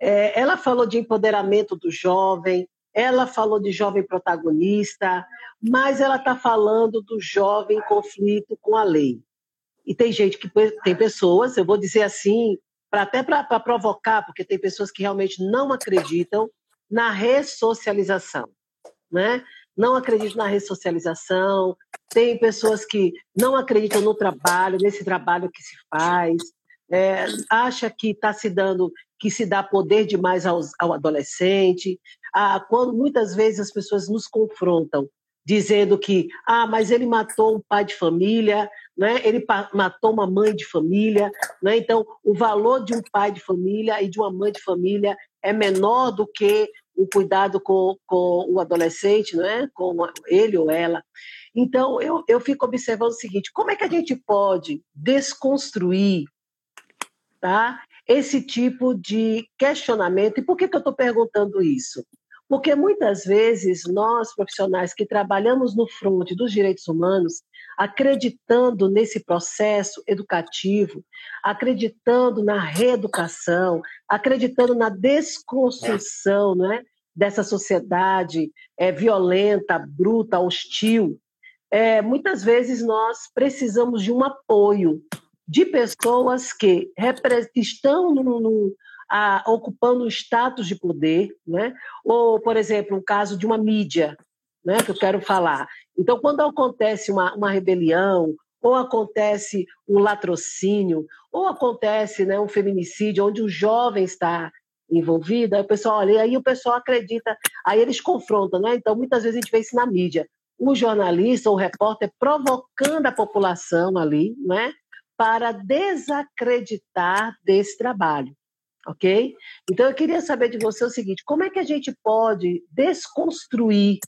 é, ela falou de empoderamento do jovem, ela falou de jovem protagonista, mas ela está falando do jovem em conflito com a lei. E tem gente que tem pessoas, eu vou dizer assim, pra, até para provocar, porque tem pessoas que realmente não acreditam na ressocialização, né? Não acreditam na ressocialização. Tem pessoas que não acreditam no trabalho, nesse trabalho que se faz, é, acha que está se dando, que se dá poder demais ao, adolescente, a, quando muitas vezes as pessoas nos confrontam dizendo que, ah, mas ele matou um pai de família, né? ele matou uma mãe de família, né? então o valor de um pai de família e de uma mãe de família é menor do que o cuidado com, com o adolescente, né? com ele ou ela. Então, eu, eu fico observando o seguinte: como é que a gente pode desconstruir tá, esse tipo de questionamento? E por que, que eu estou perguntando isso? Porque muitas vezes nós, profissionais que trabalhamos no fronte dos direitos humanos, acreditando nesse processo educativo, acreditando na reeducação, acreditando na desconstrução né, dessa sociedade é, violenta, bruta, hostil, é, muitas vezes nós precisamos de um apoio de pessoas que estão no, no, a, ocupando status de poder, né? ou, por exemplo, um caso de uma mídia, né, que eu quero falar. Então, quando acontece uma, uma rebelião, ou acontece um latrocínio, ou acontece né, um feminicídio, onde o jovem está envolvido, aí o pessoal olha, aí o pessoal acredita, aí eles confrontam, né? Então, muitas vezes a gente vê isso na mídia. O jornalista ou o repórter provocando a população ali, né? Para desacreditar desse trabalho ok? Então eu queria saber de você o seguinte: como é que a gente pode desconstruir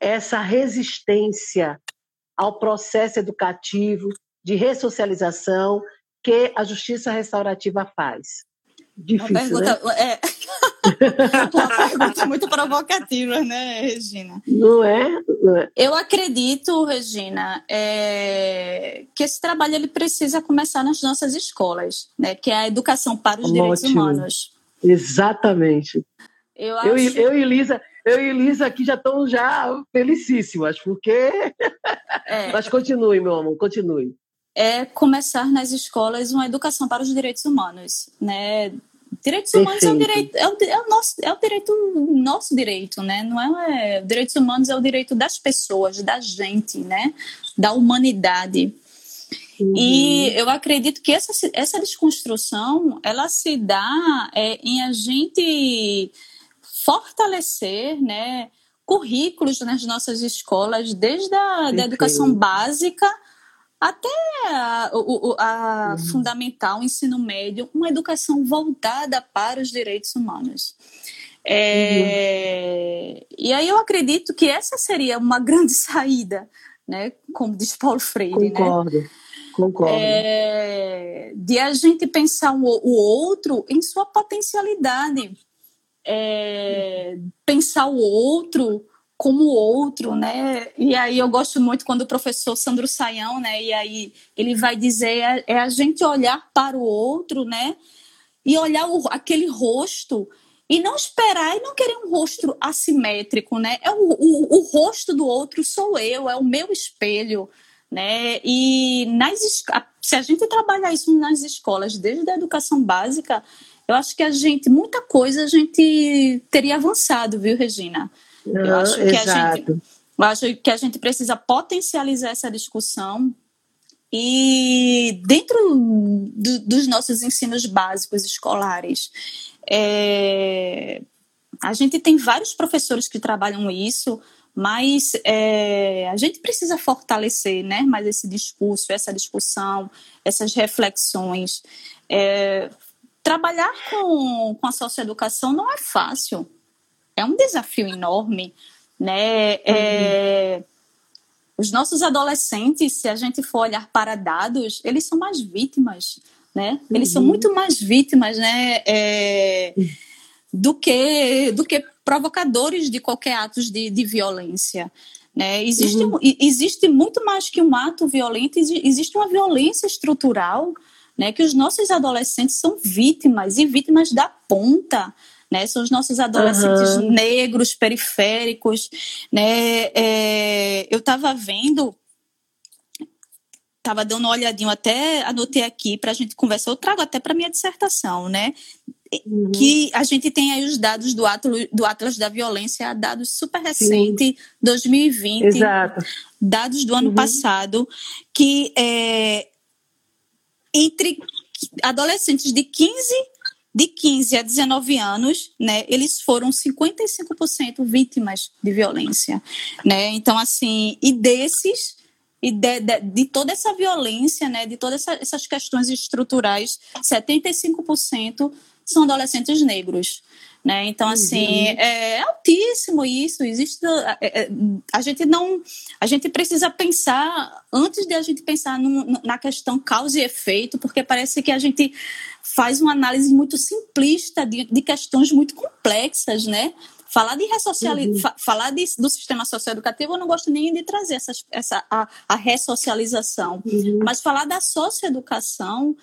essa resistência ao processo educativo de ressocialização que a justiça restaurativa faz? Difícil, Uma pergunta, né? é... Uma pergunta muito provocativa, né, Regina? Não é? Não é. Eu acredito, Regina, é... que esse trabalho ele precisa começar nas nossas escolas, né? Que é a educação para os direitos humanos. Exatamente. Eu, acho... eu, eu e Lisa, eu e Lisa aqui já estamos já felicíssimas, porque. É. Mas continue, meu amor, continue é começar nas escolas uma educação para os direitos humanos, né? Direitos humanos é o direito, é o, é o, nosso, é o direito, nosso direito, né? Não é, é, direitos humanos é o direito das pessoas, da gente, né? Da humanidade. Uhum. E eu acredito que essa, essa desconstrução, ela se dá é, em a gente fortalecer, né? Currículos nas nossas escolas, desde a da educação básica até a, a uhum. fundamental, o ensino médio, uma educação voltada para os direitos humanos. É, uhum. E aí eu acredito que essa seria uma grande saída, né? Como diz Paulo Freire, concordo, né? Concordo. É, de a gente pensar o, o outro em sua potencialidade. É, pensar o outro como o outro, né? E aí eu gosto muito quando o professor Sandro Saião, né? E aí ele vai dizer é, é a gente olhar para o outro, né? E olhar o, aquele rosto e não esperar e não querer um rosto assimétrico, né? É o, o, o rosto do outro sou eu, é o meu espelho, né? E nas, se a gente trabalhar isso nas escolas, desde a educação básica, eu acho que a gente, muita coisa a gente teria avançado, viu, Regina? Eu acho que exato. a gente, eu acho que a gente precisa potencializar essa discussão e dentro do, dos nossos ensinos básicos escolares, é, a gente tem vários professores que trabalham isso, mas é, a gente precisa fortalecer né, mais esse discurso, essa discussão, essas reflexões. É, trabalhar com, com a socioeducação não é fácil é um desafio enorme, né? Uhum. É, os nossos adolescentes, se a gente for olhar para dados, eles são mais vítimas, né? Eles uhum. são muito mais vítimas, né? É, do que do que provocadores de qualquer ato de, de violência. Né? Existe, uhum. existe muito mais que um ato violento, existe uma violência estrutural né? que os nossos adolescentes são vítimas e vítimas da ponta né? São os nossos adolescentes uhum. negros, periféricos, né? É, eu estava vendo, estava dando uma olhadinha, até anotei aqui para a gente conversar, eu trago até para minha dissertação, né? Uhum. Que a gente tem aí os dados do Atlas, do Atlas da Violência, dados super recente, 2020, Exato. dados do ano uhum. passado, que é, entre adolescentes de 15 de 15 a 19 anos, né, eles foram 55% vítimas de violência, né? Então assim, e desses e de, de, de, toda essa violência, né, de todas essa, essas questões estruturais, 75% são adolescentes negros. Né? Então, assim, uhum. é altíssimo isso. Existe. É, é, a gente não. A gente precisa pensar, antes de a gente pensar no, na questão causa e efeito, porque parece que a gente faz uma análise muito simplista de, de questões muito complexas, né? Falar de ressociali uhum. fa falar de, do sistema socioeducativo, eu não gosto nem de trazer essas, essa, a, a ressocialização, uhum. mas falar da socioeducação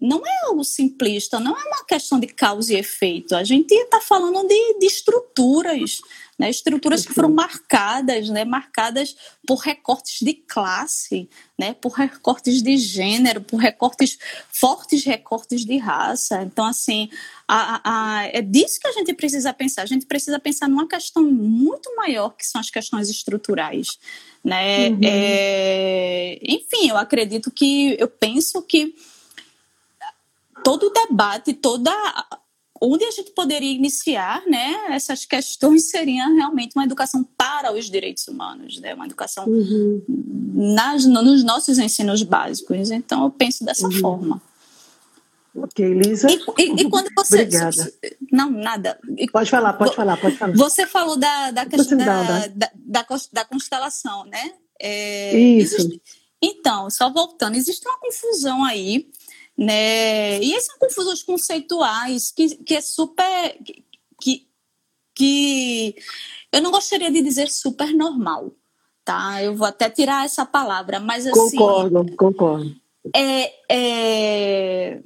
não é algo simplista, não é uma questão de causa e efeito. A gente está falando de, de estruturas, né? estruturas que foram marcadas, né? marcadas por recortes de classe, né? por recortes de gênero, por recortes, fortes recortes de raça. Então, assim, a, a, é disso que a gente precisa pensar. A gente precisa pensar numa questão muito maior, que são as questões estruturais. Né? Uhum. É, enfim, eu acredito que, eu penso que todo o debate, toda onde a gente poderia iniciar, né, essas questões seriam realmente uma educação para os direitos humanos, né, uma educação uhum. nas, nos nossos ensinos básicos. Então, eu penso dessa uhum. forma. Ok, Lisa. E, e, e, quando você. Obrigada. Não, nada. Pode falar, pode falar, pode falar. Você falou da, da questão da, da, da, da, constelação, né? É, Isso. Existe, então, só voltando, existe uma confusão aí né? E essas confusões conceituais que, que é super que, que eu não gostaria de dizer super normal, tá? Eu vou até tirar essa palavra, mas assim concordo, concordo. É, é,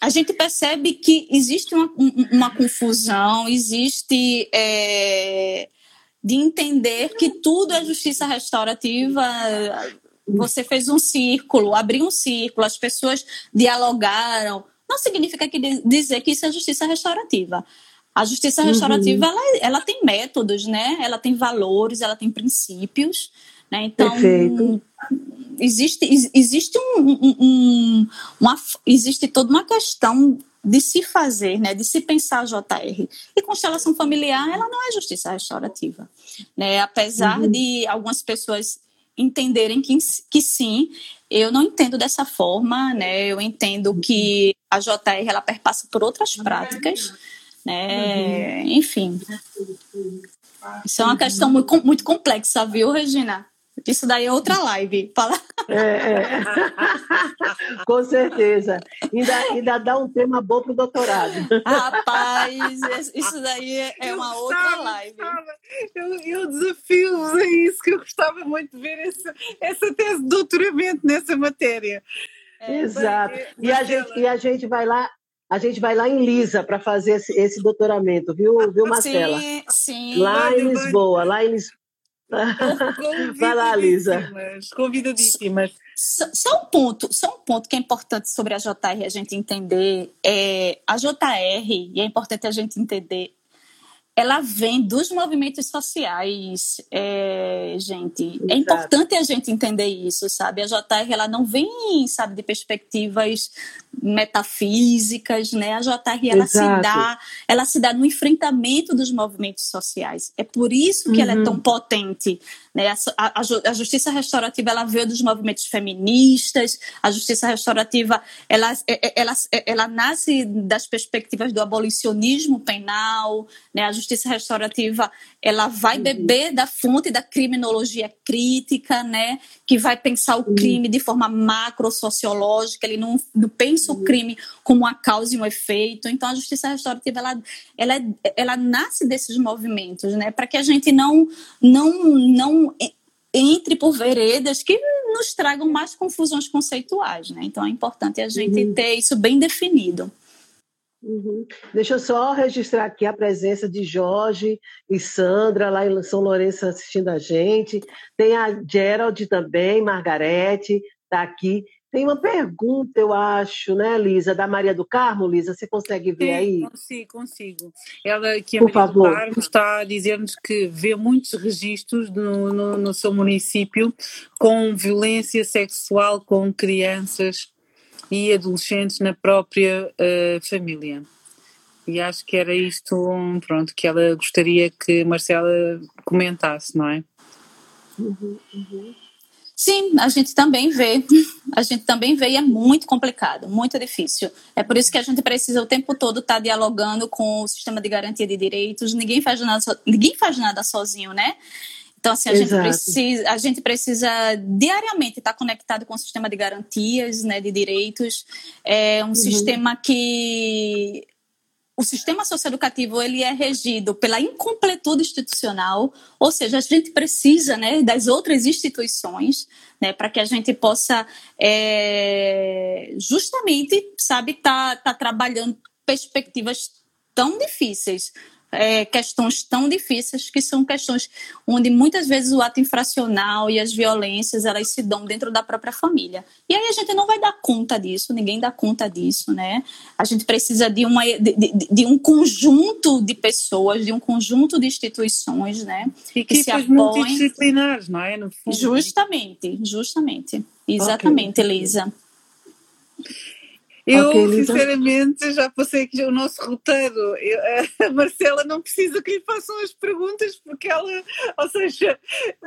a gente percebe que existe uma, uma confusão, existe é, de entender que tudo é justiça restaurativa você fez um círculo, abriu um círculo, as pessoas dialogaram. Não significa que dizer que isso é justiça restaurativa. A justiça restaurativa uhum. ela, ela tem métodos, né? Ela tem valores, ela tem princípios. Né? Então, Perfeito. existe, existe, um, um, uma, existe toda uma questão de se fazer, né, de se pensar JR. E constelação familiar, ela não é justiça restaurativa. Né? Apesar uhum. de algumas pessoas entenderem que, que sim, eu não entendo dessa forma, né? Eu entendo que a JR ela perpassa por outras práticas, né? Uhum. Enfim. Isso é uma questão muito, muito complexa, viu, Regina? Isso daí é outra live. Fala. É, é. Com certeza. Ainda, ainda dá um tema bom para o doutorado. Rapaz, isso daí é uma eu outra gostava, live. Eu, eu desafio-vos a isso, que eu gostava muito de ver essa, essa tese de doutoramento nessa matéria. É, Exato. e, a gente, e a gente vai lá a gente vai lá em Lisa para fazer esse, esse, doutoramento, viu, viu Marcela? Sim, sim. Lá em Lisboa, lá em Lisboa. Vai lá, Lisa. Convidadíssimas. Só, só, um ponto, só um ponto que é importante sobre a JR a gente entender é a JR e é importante a gente entender ela vem dos movimentos sociais, é, gente. É Exato. É importante a gente entender isso, sabe? A JR ela não vem, sabe, de perspectivas metafísicas, né? A JR ela se dá, ela se dá no enfrentamento dos movimentos sociais. É por isso que uhum. ela é tão uhum. potente, né? A, a, a, justiça restaurativa ela veio dos movimentos feministas. A justiça restaurativa ela, é, é, ela, ela, ela nasce das perspectivas do abolicionismo penal, né? A justiça restaurativa ela vai uhum. beber da fonte da criminologia crítica, né? Que vai pensar o uhum. crime de forma macro sociológica. Ele não, não pensa o uhum. crime como uma causa e um efeito. Então a justiça restaurativa ela, ela, ela nasce desses movimentos, né? Para que a gente não não não entre por veredas que nos tragam mais confusões conceituais, né? Então é importante a gente uhum. ter isso bem definido. Uhum. Deixa eu só registrar aqui a presença de Jorge e Sandra lá em São Lourenço assistindo a gente. Tem a Gerald também, Margarete, está aqui. Tem uma pergunta, eu acho, né, Lisa, da Maria do Carmo, Lisa, você consegue ver Sim, aí? Consigo, consigo. Ela que a Por Maria favor. do Carmo está a dizer-nos que vê muitos registros no, no, no, seu município com violência sexual com crianças e adolescentes na própria uh, família. E acho que era isto, pronto, que ela gostaria que Marcela comentasse, não é? Uhum, uhum. Sim, a gente também vê. A gente também vê e é muito complicado, muito difícil. É por isso que a gente precisa o tempo todo estar tá dialogando com o sistema de garantia de direitos. Ninguém faz nada, ninguém faz nada sozinho, né? Então, assim, a gente, precisa, a gente precisa diariamente estar conectado com o sistema de garantias né, de direitos. É um uhum. sistema que o sistema socioeducativo ele é regido pela incompletude institucional, ou seja, a gente precisa né, das outras instituições né, para que a gente possa é, justamente, sabe, estar tá, tá trabalhando perspectivas tão difíceis é, questões tão difíceis que são questões onde muitas vezes o ato infracional e as violências elas se dão dentro da própria família. E aí a gente não vai dar conta disso ninguém dá conta disso né? A gente precisa de uma de, de, de um conjunto de pessoas de um conjunto de instituições né? Que, que se apoiem. multidisciplinares não é? No fundo. justamente justamente. Exatamente okay. Elisa eu, okay, sinceramente, já passei aqui o nosso roteiro. Eu, a Marcela não precisa que lhe façam as perguntas, porque ela, ou seja,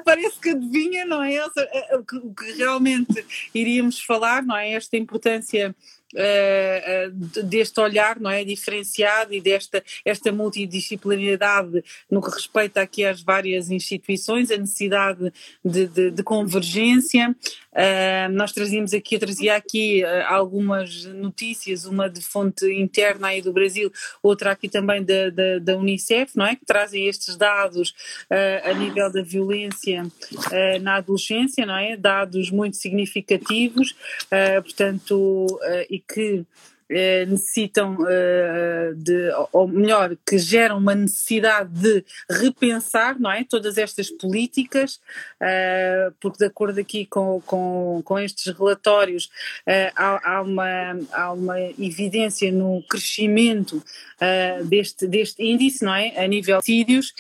parece que adivinha, não é? Seja, o, que, o que realmente iríamos falar, não é? Esta importância uh, uh, deste olhar não é diferenciado e desta esta multidisciplinaridade no que respeita aqui às várias instituições, a necessidade de, de, de convergência. Uh, nós trazíamos aqui, eu trazia aqui algumas notícias, uma de fonte interna aí do Brasil, outra aqui também da, da, da Unicef, não é? Que trazem estes dados a nível da violência na adolescência, não é? Dados muito significativos, portanto, e que eh, necessitam eh, de, ou melhor, que geram uma necessidade de repensar, não é, todas estas políticas, eh, porque de acordo aqui com, com, com estes relatórios há, há, uma, há uma evidência no crescimento deste, deste índice, não é, a nível de suicídios,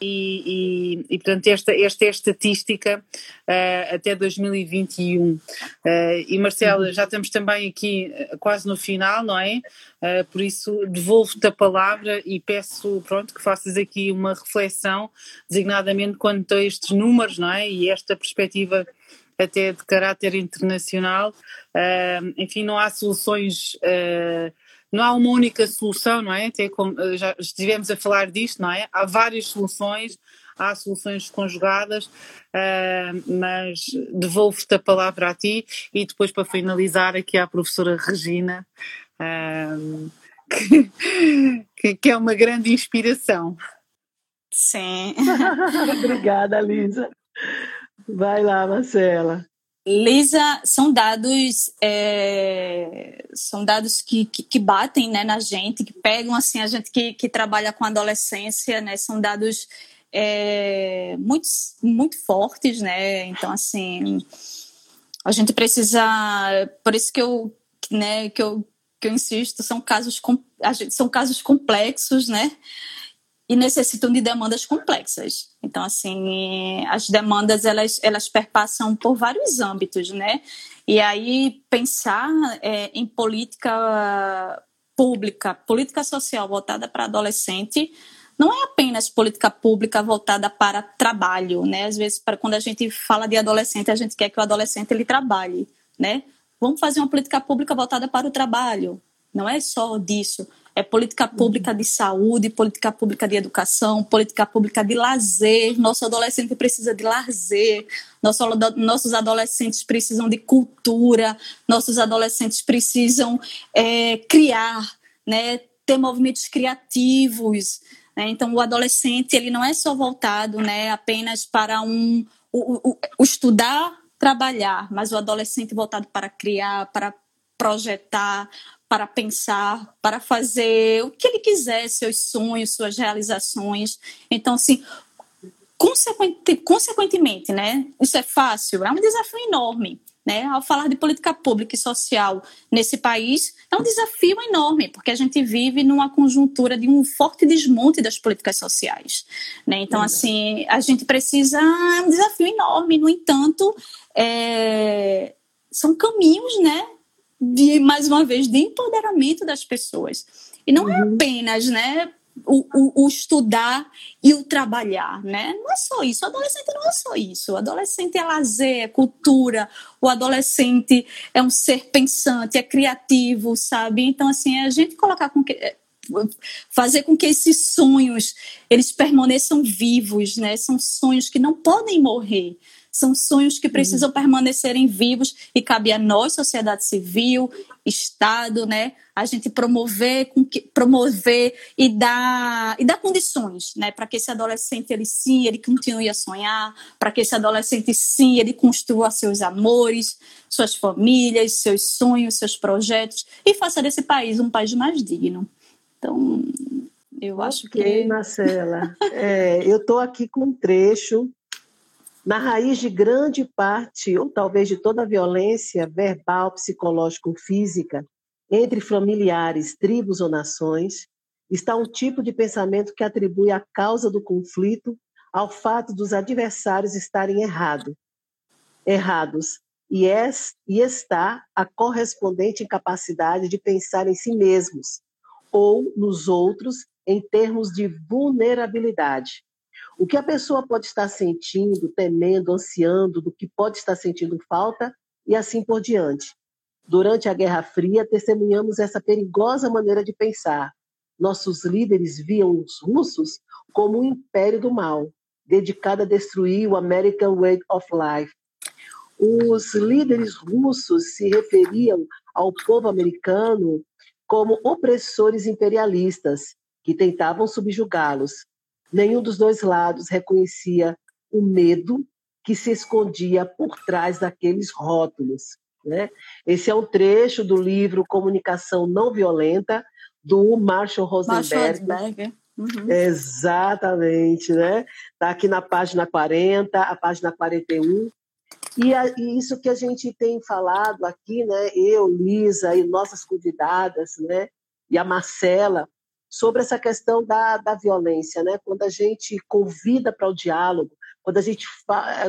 e, e, e, portanto esta, esta é a estatística uh, até 2021 uh, eh, e Marcela já estamos também aqui eh, quase no final não é? Uh, por isso devolvo-te a palavra e peço pronto que faças aqui uma reflexão designadamente quanto a estes números não é? E esta perspectiva até de caráter internacional. Enfim não há soluções não há uma única solução, não é? Até como eh, já estivemos a falar disto, não é? Há várias soluções, há soluções conjugadas, uh, mas devolvo-te a palavra a ti e depois para finalizar aqui à professora Regina, uh, que, que, é uma grande inspiração. Sim. Obrigada, Lisa. Vai lá, Marcela. Lisa, são dados é, são dados que, que, que, batem né, na gente, que pegam assim a gente que, que trabalha com adolescência, né, são dados é, muito, muito fortes, né? Então assim a gente precisa, por isso que eu, né, que eu, que eu insisto, são casos são casos complexos, né? E necessitam de demandas complexas. Então, assim, as demandas elas, elas perpassam por vários âmbitos, né? E aí pensar é, em política pública, política social voltada para adolescente, não é apenas política pública voltada para trabalho, né? Às vezes, para quando a gente fala de adolescente, a gente quer que o adolescente ele trabalhe, né? Vamos fazer uma política pública voltada para o trabalho. Não é só disso é política pública de saúde, política pública de educação, política pública de lazer. Nosso adolescente precisa de lazer, nosso, nossos adolescentes precisam de cultura, nossos adolescentes precisam é, criar, né, ter movimentos criativos. Né? Então, o adolescente ele não é só voltado né, apenas para um, o, o, o estudar, trabalhar, mas o adolescente voltado para criar, para projetar, para pensar, para fazer o que ele quiser, seus sonhos, suas realizações. Então, assim, consequente, consequentemente, né? Isso é fácil? É um desafio enorme. Né? Ao falar de política pública e social nesse país, é um desafio enorme, porque a gente vive numa conjuntura de um forte desmonte das políticas sociais. Né? Então, assim, a gente precisa. É um desafio enorme, no entanto, é, são caminhos né, de mais uma vez de empoderamento das pessoas. E não é uhum. é apenas, né, o, o, o, estudar e o trabalhar, né? Não é só isso. O adolescente não é só isso. O adolescente é lazer, é cultura. O adolescente é um ser pensante, é criativo, sabe? Então, assim, é a gente colocar com que fazer com que esses sonhos eles permaneçam vivos, né? São sonhos que não podem morrer. São sonhos que precisam uhum. permanecerem vivos e cabe a nós, sociedade civil, Estado, né, a gente promover, promover e dar, e dar condições, né, para que esse adolescente ele sim, ele continue a sonhar, para que esse adolescente sim, ele construa seus amores, suas famílias, seus sonhos, seus projetos e faça desse país um país mais digno. Então, eu acho que. Marcela. É, eu estou aqui com um trecho na raiz de grande parte, ou talvez de toda a violência verbal, psicológica ou física, entre familiares, tribos ou nações, está um tipo de pensamento que atribui a causa do conflito ao fato dos adversários estarem errado, errados, e, é, e está a correspondente incapacidade de pensar em si mesmos ou nos outros em termos de vulnerabilidade. O que a pessoa pode estar sentindo, temendo, ansiando, do que pode estar sentindo falta e assim por diante. Durante a Guerra Fria, testemunhamos essa perigosa maneira de pensar. Nossos líderes viam os russos como um império do mal, dedicado a destruir o American Way of Life. Os líderes russos se referiam ao povo americano como opressores imperialistas que tentavam subjugá-los, Nenhum dos dois lados reconhecia o medo que se escondia por trás daqueles rótulos. Né? Esse é um trecho do livro Comunicação Não Violenta, do Marshall Rosenberg. Marshall uhum. Exatamente, né? Está aqui na página 40, a página 41. E, a, e isso que a gente tem falado aqui, né? Eu, Lisa e nossas convidadas, né? E a Marcela, sobre essa questão da, da violência, né? Quando a gente convida para o diálogo, quando a gente,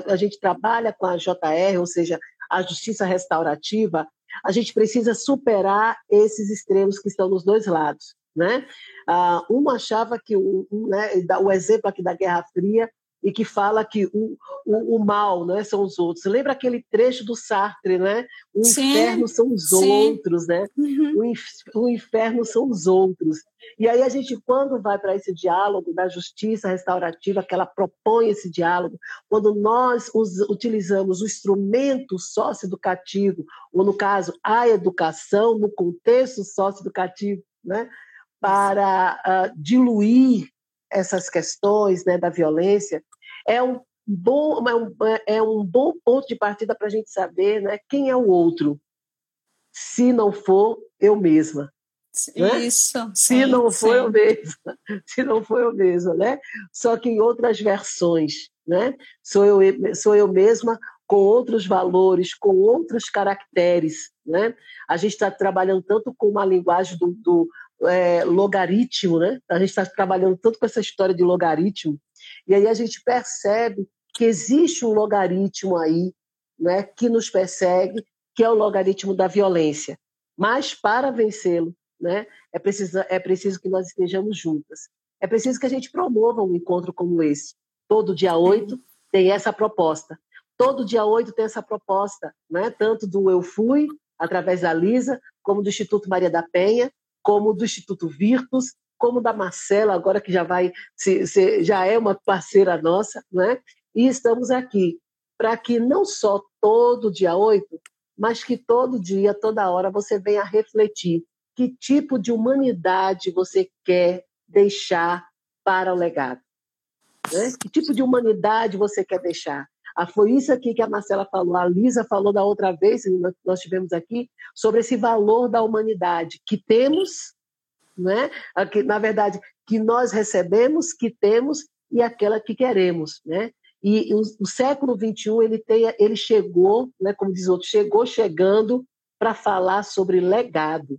a gente trabalha com a JR, ou seja, a justiça restaurativa, a gente precisa superar esses extremos que estão nos dois lados. Né? Ah, uma achava que o, né, o exemplo aqui da Guerra Fria e que fala que o, o, o, mal né, são os outros. Lembra aquele trecho do Sartre, né? O sim, inferno são os sim. outros, né? Uhum. O, o inferno são os outros. E aí a gente, quando vai para esse diálogo da justiça restaurativa, que ela propõe esse diálogo, quando nós us, utilizamos o instrumento socioeducativo, ou no caso, a educação, no contexto socioeducativo, né? para uh, diluir essas questões né, da violência, é um bom, é, é um bom ponto de partida para a gente saber né, quem é o outro, se não for eu mesma. Né? Isso. Se não for eu mesma, se não for eu mesma, né? Só que em outras versões, né? Sou eu, sou eu mesma com outros valores, com outros caracteres, né? A gente está trabalhando tanto com uma linguagem do, do é, logaritmo, né? A gente está trabalhando tanto com essa história de logaritmo, e aí a gente percebe que existe um logaritmo aí, né, que nos persegue, que é o logaritmo da violência. Mas para vencê-lo, né, é preciso, é preciso que nós estejamos juntas. É preciso que a gente promova um encontro como esse. Todo dia 8 tem essa proposta. Todo dia 8 tem essa proposta, né? tanto do Eu Fui, através da Lisa, como do Instituto Maria da Penha, como do Instituto Virtus, como da Marcela, agora que já vai se, se, já é uma parceira nossa, né? E estamos aqui para que não só todo dia 8, mas que todo dia, toda hora você venha refletir que tipo de humanidade você quer deixar para o legado. Né? Que tipo de humanidade você quer deixar? Ah, foi isso aqui que a Marcela falou, a Lisa falou da outra vez, nós tivemos aqui, sobre esse valor da humanidade que temos, né? Aqui, na verdade, que nós recebemos, que temos e aquela que queremos. Né? E o, o século XXI ele, tem, ele chegou, né, como diz outro, chegou chegando para falar sobre legado.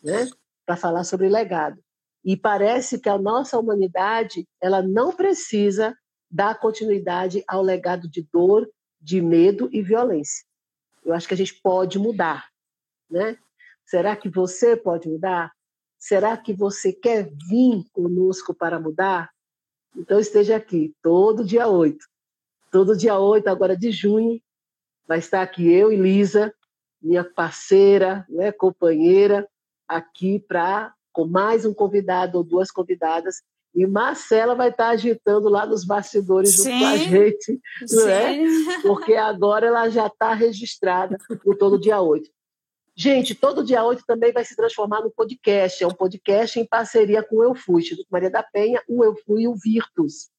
Né? Para falar sobre legado. E parece que a nossa humanidade ela não precisa dar continuidade ao legado de dor, de medo e violência. Eu acho que a gente pode mudar. né? Será que você pode mudar? Será que você quer vir conosco para mudar? Então esteja aqui todo dia 8. Todo dia 8 agora de junho vai estar aqui eu e Lisa, minha parceira, né, companheira, aqui para com mais um convidado ou duas convidadas e Marcela vai estar agitando lá nos bastidores junto com a gente, não é? Porque agora ela já está registrada no todo dia 8. Gente, todo dia 8 também vai se transformar no podcast. É um podcast em parceria com o Eu Fui, Instituto Maria da Penha, o Eu Fui e o Virtus.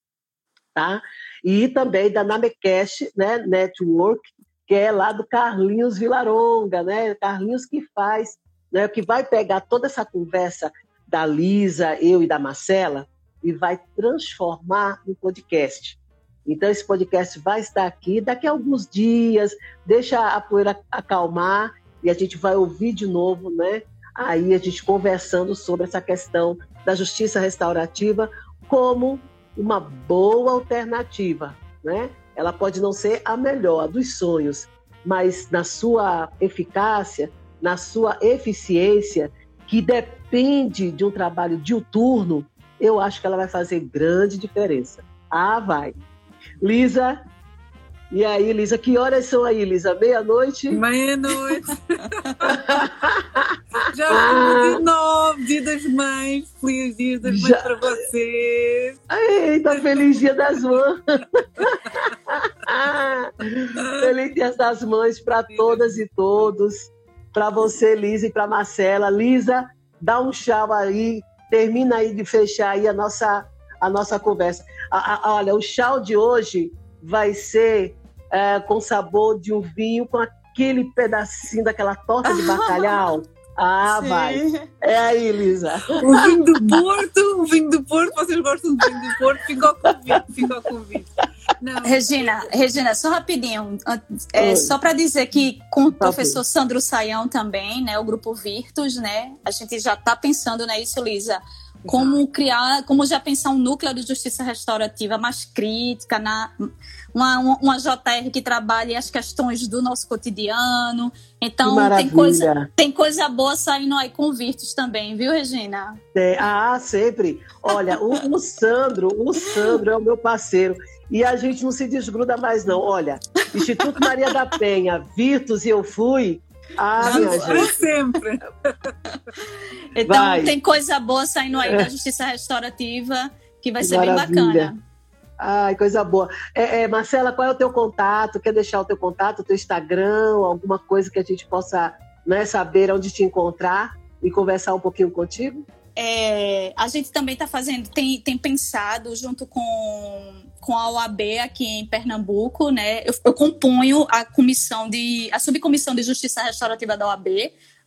Tá? E também da Namecast né, Network, que é lá do Carlinhos Vilaronga, né? Carlinhos que faz, né, que vai pegar toda essa conversa da Lisa, eu e da Marcela, e vai transformar no podcast. Então, esse podcast vai estar aqui daqui a alguns dias, deixa a poeira acalmar e a gente vai ouvir de novo, né? Aí a gente conversando sobre essa questão da justiça restaurativa como uma boa alternativa, né? Ela pode não ser a melhor dos sonhos, mas na sua eficácia, na sua eficiência, que depende de um trabalho diuturno, eu acho que ela vai fazer grande diferença. Ah, vai. Lisa, e aí, Lisa, que horas são aí, Lisa? Meia-noite? Meia-noite. Já ah. de nove, dia das mães. Feliz dia das mães Já... para vocês. Eita, feliz dia das mães. feliz dia das mães para todas e todos. Para você, Lisa, e para Marcela. Lisa, dá um tchau aí termina aí de fechar aí a nossa, a nossa conversa. A, a, olha, o chá de hoje vai ser é, com sabor de um vinho com aquele pedacinho daquela torta de bacalhau. Ah, Sim. vai. É aí, Lisa. O vinho do Porto, o vinho do Porto, vocês gostam do vinho do Porto, fica ao convite, fica ao convite. Não. Regina, Regina, só rapidinho, é, só para dizer que com o tá professor Sandro Saião também, né, o grupo Virtus, né, a gente já está pensando nisso, Lisa, como criar, como já pensar um núcleo de justiça restaurativa mais crítica, na, uma, uma JR que trabalhe as questões do nosso cotidiano. Então tem coisa, tem coisa boa saindo aí com Virtus também, viu, Regina? É, ah, sempre. Olha, o, o Sandro, o Sandro é o meu parceiro. E a gente não se desgruda mais, não. Olha, Instituto Maria da Penha, Virtus e eu fui. Ah, gente. sempre. então, vai. tem coisa boa saindo aí da Justiça Restaurativa, que vai ser Maravilha. bem bacana. Ai, coisa boa. É, é, Marcela, qual é o teu contato? Quer deixar o teu contato, o teu Instagram, alguma coisa que a gente possa né, saber onde te encontrar e conversar um pouquinho contigo? É, a gente também está fazendo, tem, tem pensado junto com, com a OAB aqui em Pernambuco, né? Eu, eu componho a comissão de a subcomissão de justiça restaurativa da OAB.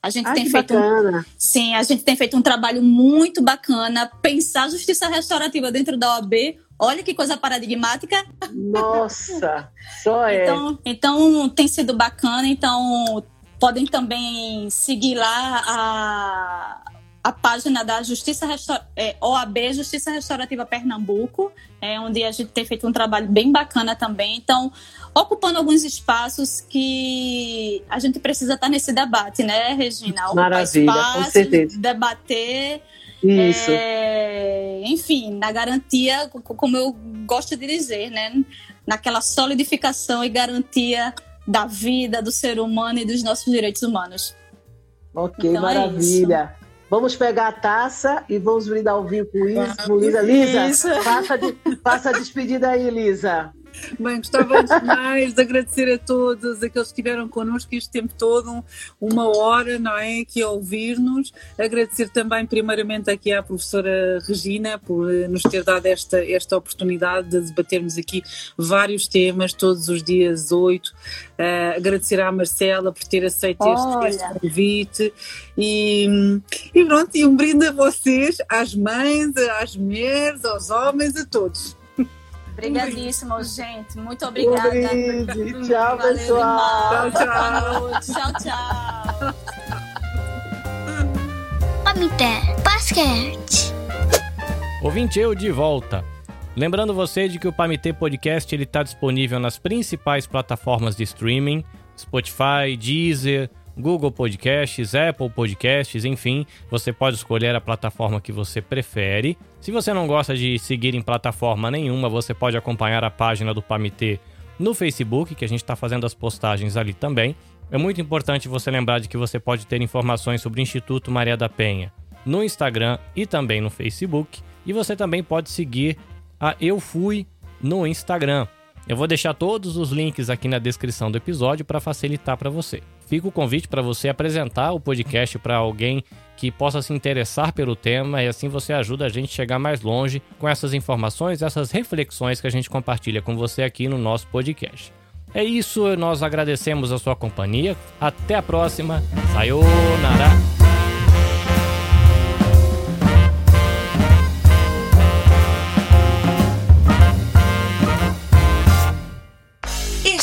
A gente tem feito um, sim, a gente tem feito um trabalho muito bacana pensar justiça restaurativa dentro da OAB. Olha que coisa paradigmática. Nossa, só é. Então, então tem sido bacana. Então podem também seguir lá a a página da Justiça Restaur... é, OAB Justiça Restaurativa Pernambuco, é, onde a gente tem feito um trabalho bem bacana também. Então, ocupando alguns espaços que a gente precisa estar nesse debate, né, Regina? Ocupar Maravilha, espaços, com certeza. Debater. Isso. É, enfim, na garantia, como eu gosto de dizer, né? Naquela solidificação e garantia da vida, do ser humano e dos nossos direitos humanos. Ok, então, é maravilha. É Vamos pegar a taça e vamos brindar o vinho com, com Lisa. Lisa, faça, de, faça a despedida aí, Lisa. Bem, gostava mais de agradecer a todos aqueles que estiveram connosco este tempo todo, uma hora, não é? Aqui a ouvir-nos. Agradecer também, primeiramente, aqui à professora Regina por eh, nos ter dado esta, esta oportunidade de debatermos aqui vários temas, todos os dias oito. Uh, agradecer à Marcela por ter aceito este, este, convite. E, e pronto, e um brinde a vocês, às mães, às mulheres, aos homens, a todos. Obrigadíssimo, gente. Muito obrigada. Um tchau, Valeu pessoal. Tchau, tchau. Tchau, tchau. Pamité Basquete. Ouvinte, eu de volta. Lembrando você de que o Pamitê Podcast está disponível nas principais plataformas de streaming, Spotify, Deezer, Google Podcasts, Apple Podcasts, enfim, você pode escolher a plataforma que você prefere. Se você não gosta de seguir em plataforma nenhuma, você pode acompanhar a página do Pamitê no Facebook, que a gente está fazendo as postagens ali também. É muito importante você lembrar de que você pode ter informações sobre o Instituto Maria da Penha no Instagram e também no Facebook. E você também pode seguir a Eu Fui no Instagram. Eu vou deixar todos os links aqui na descrição do episódio para facilitar para você. Fica o convite para você apresentar o podcast para alguém que possa se interessar pelo tema e assim você ajuda a gente a chegar mais longe com essas informações, essas reflexões que a gente compartilha com você aqui no nosso podcast. É isso, nós agradecemos a sua companhia. Até a próxima. Sayonara.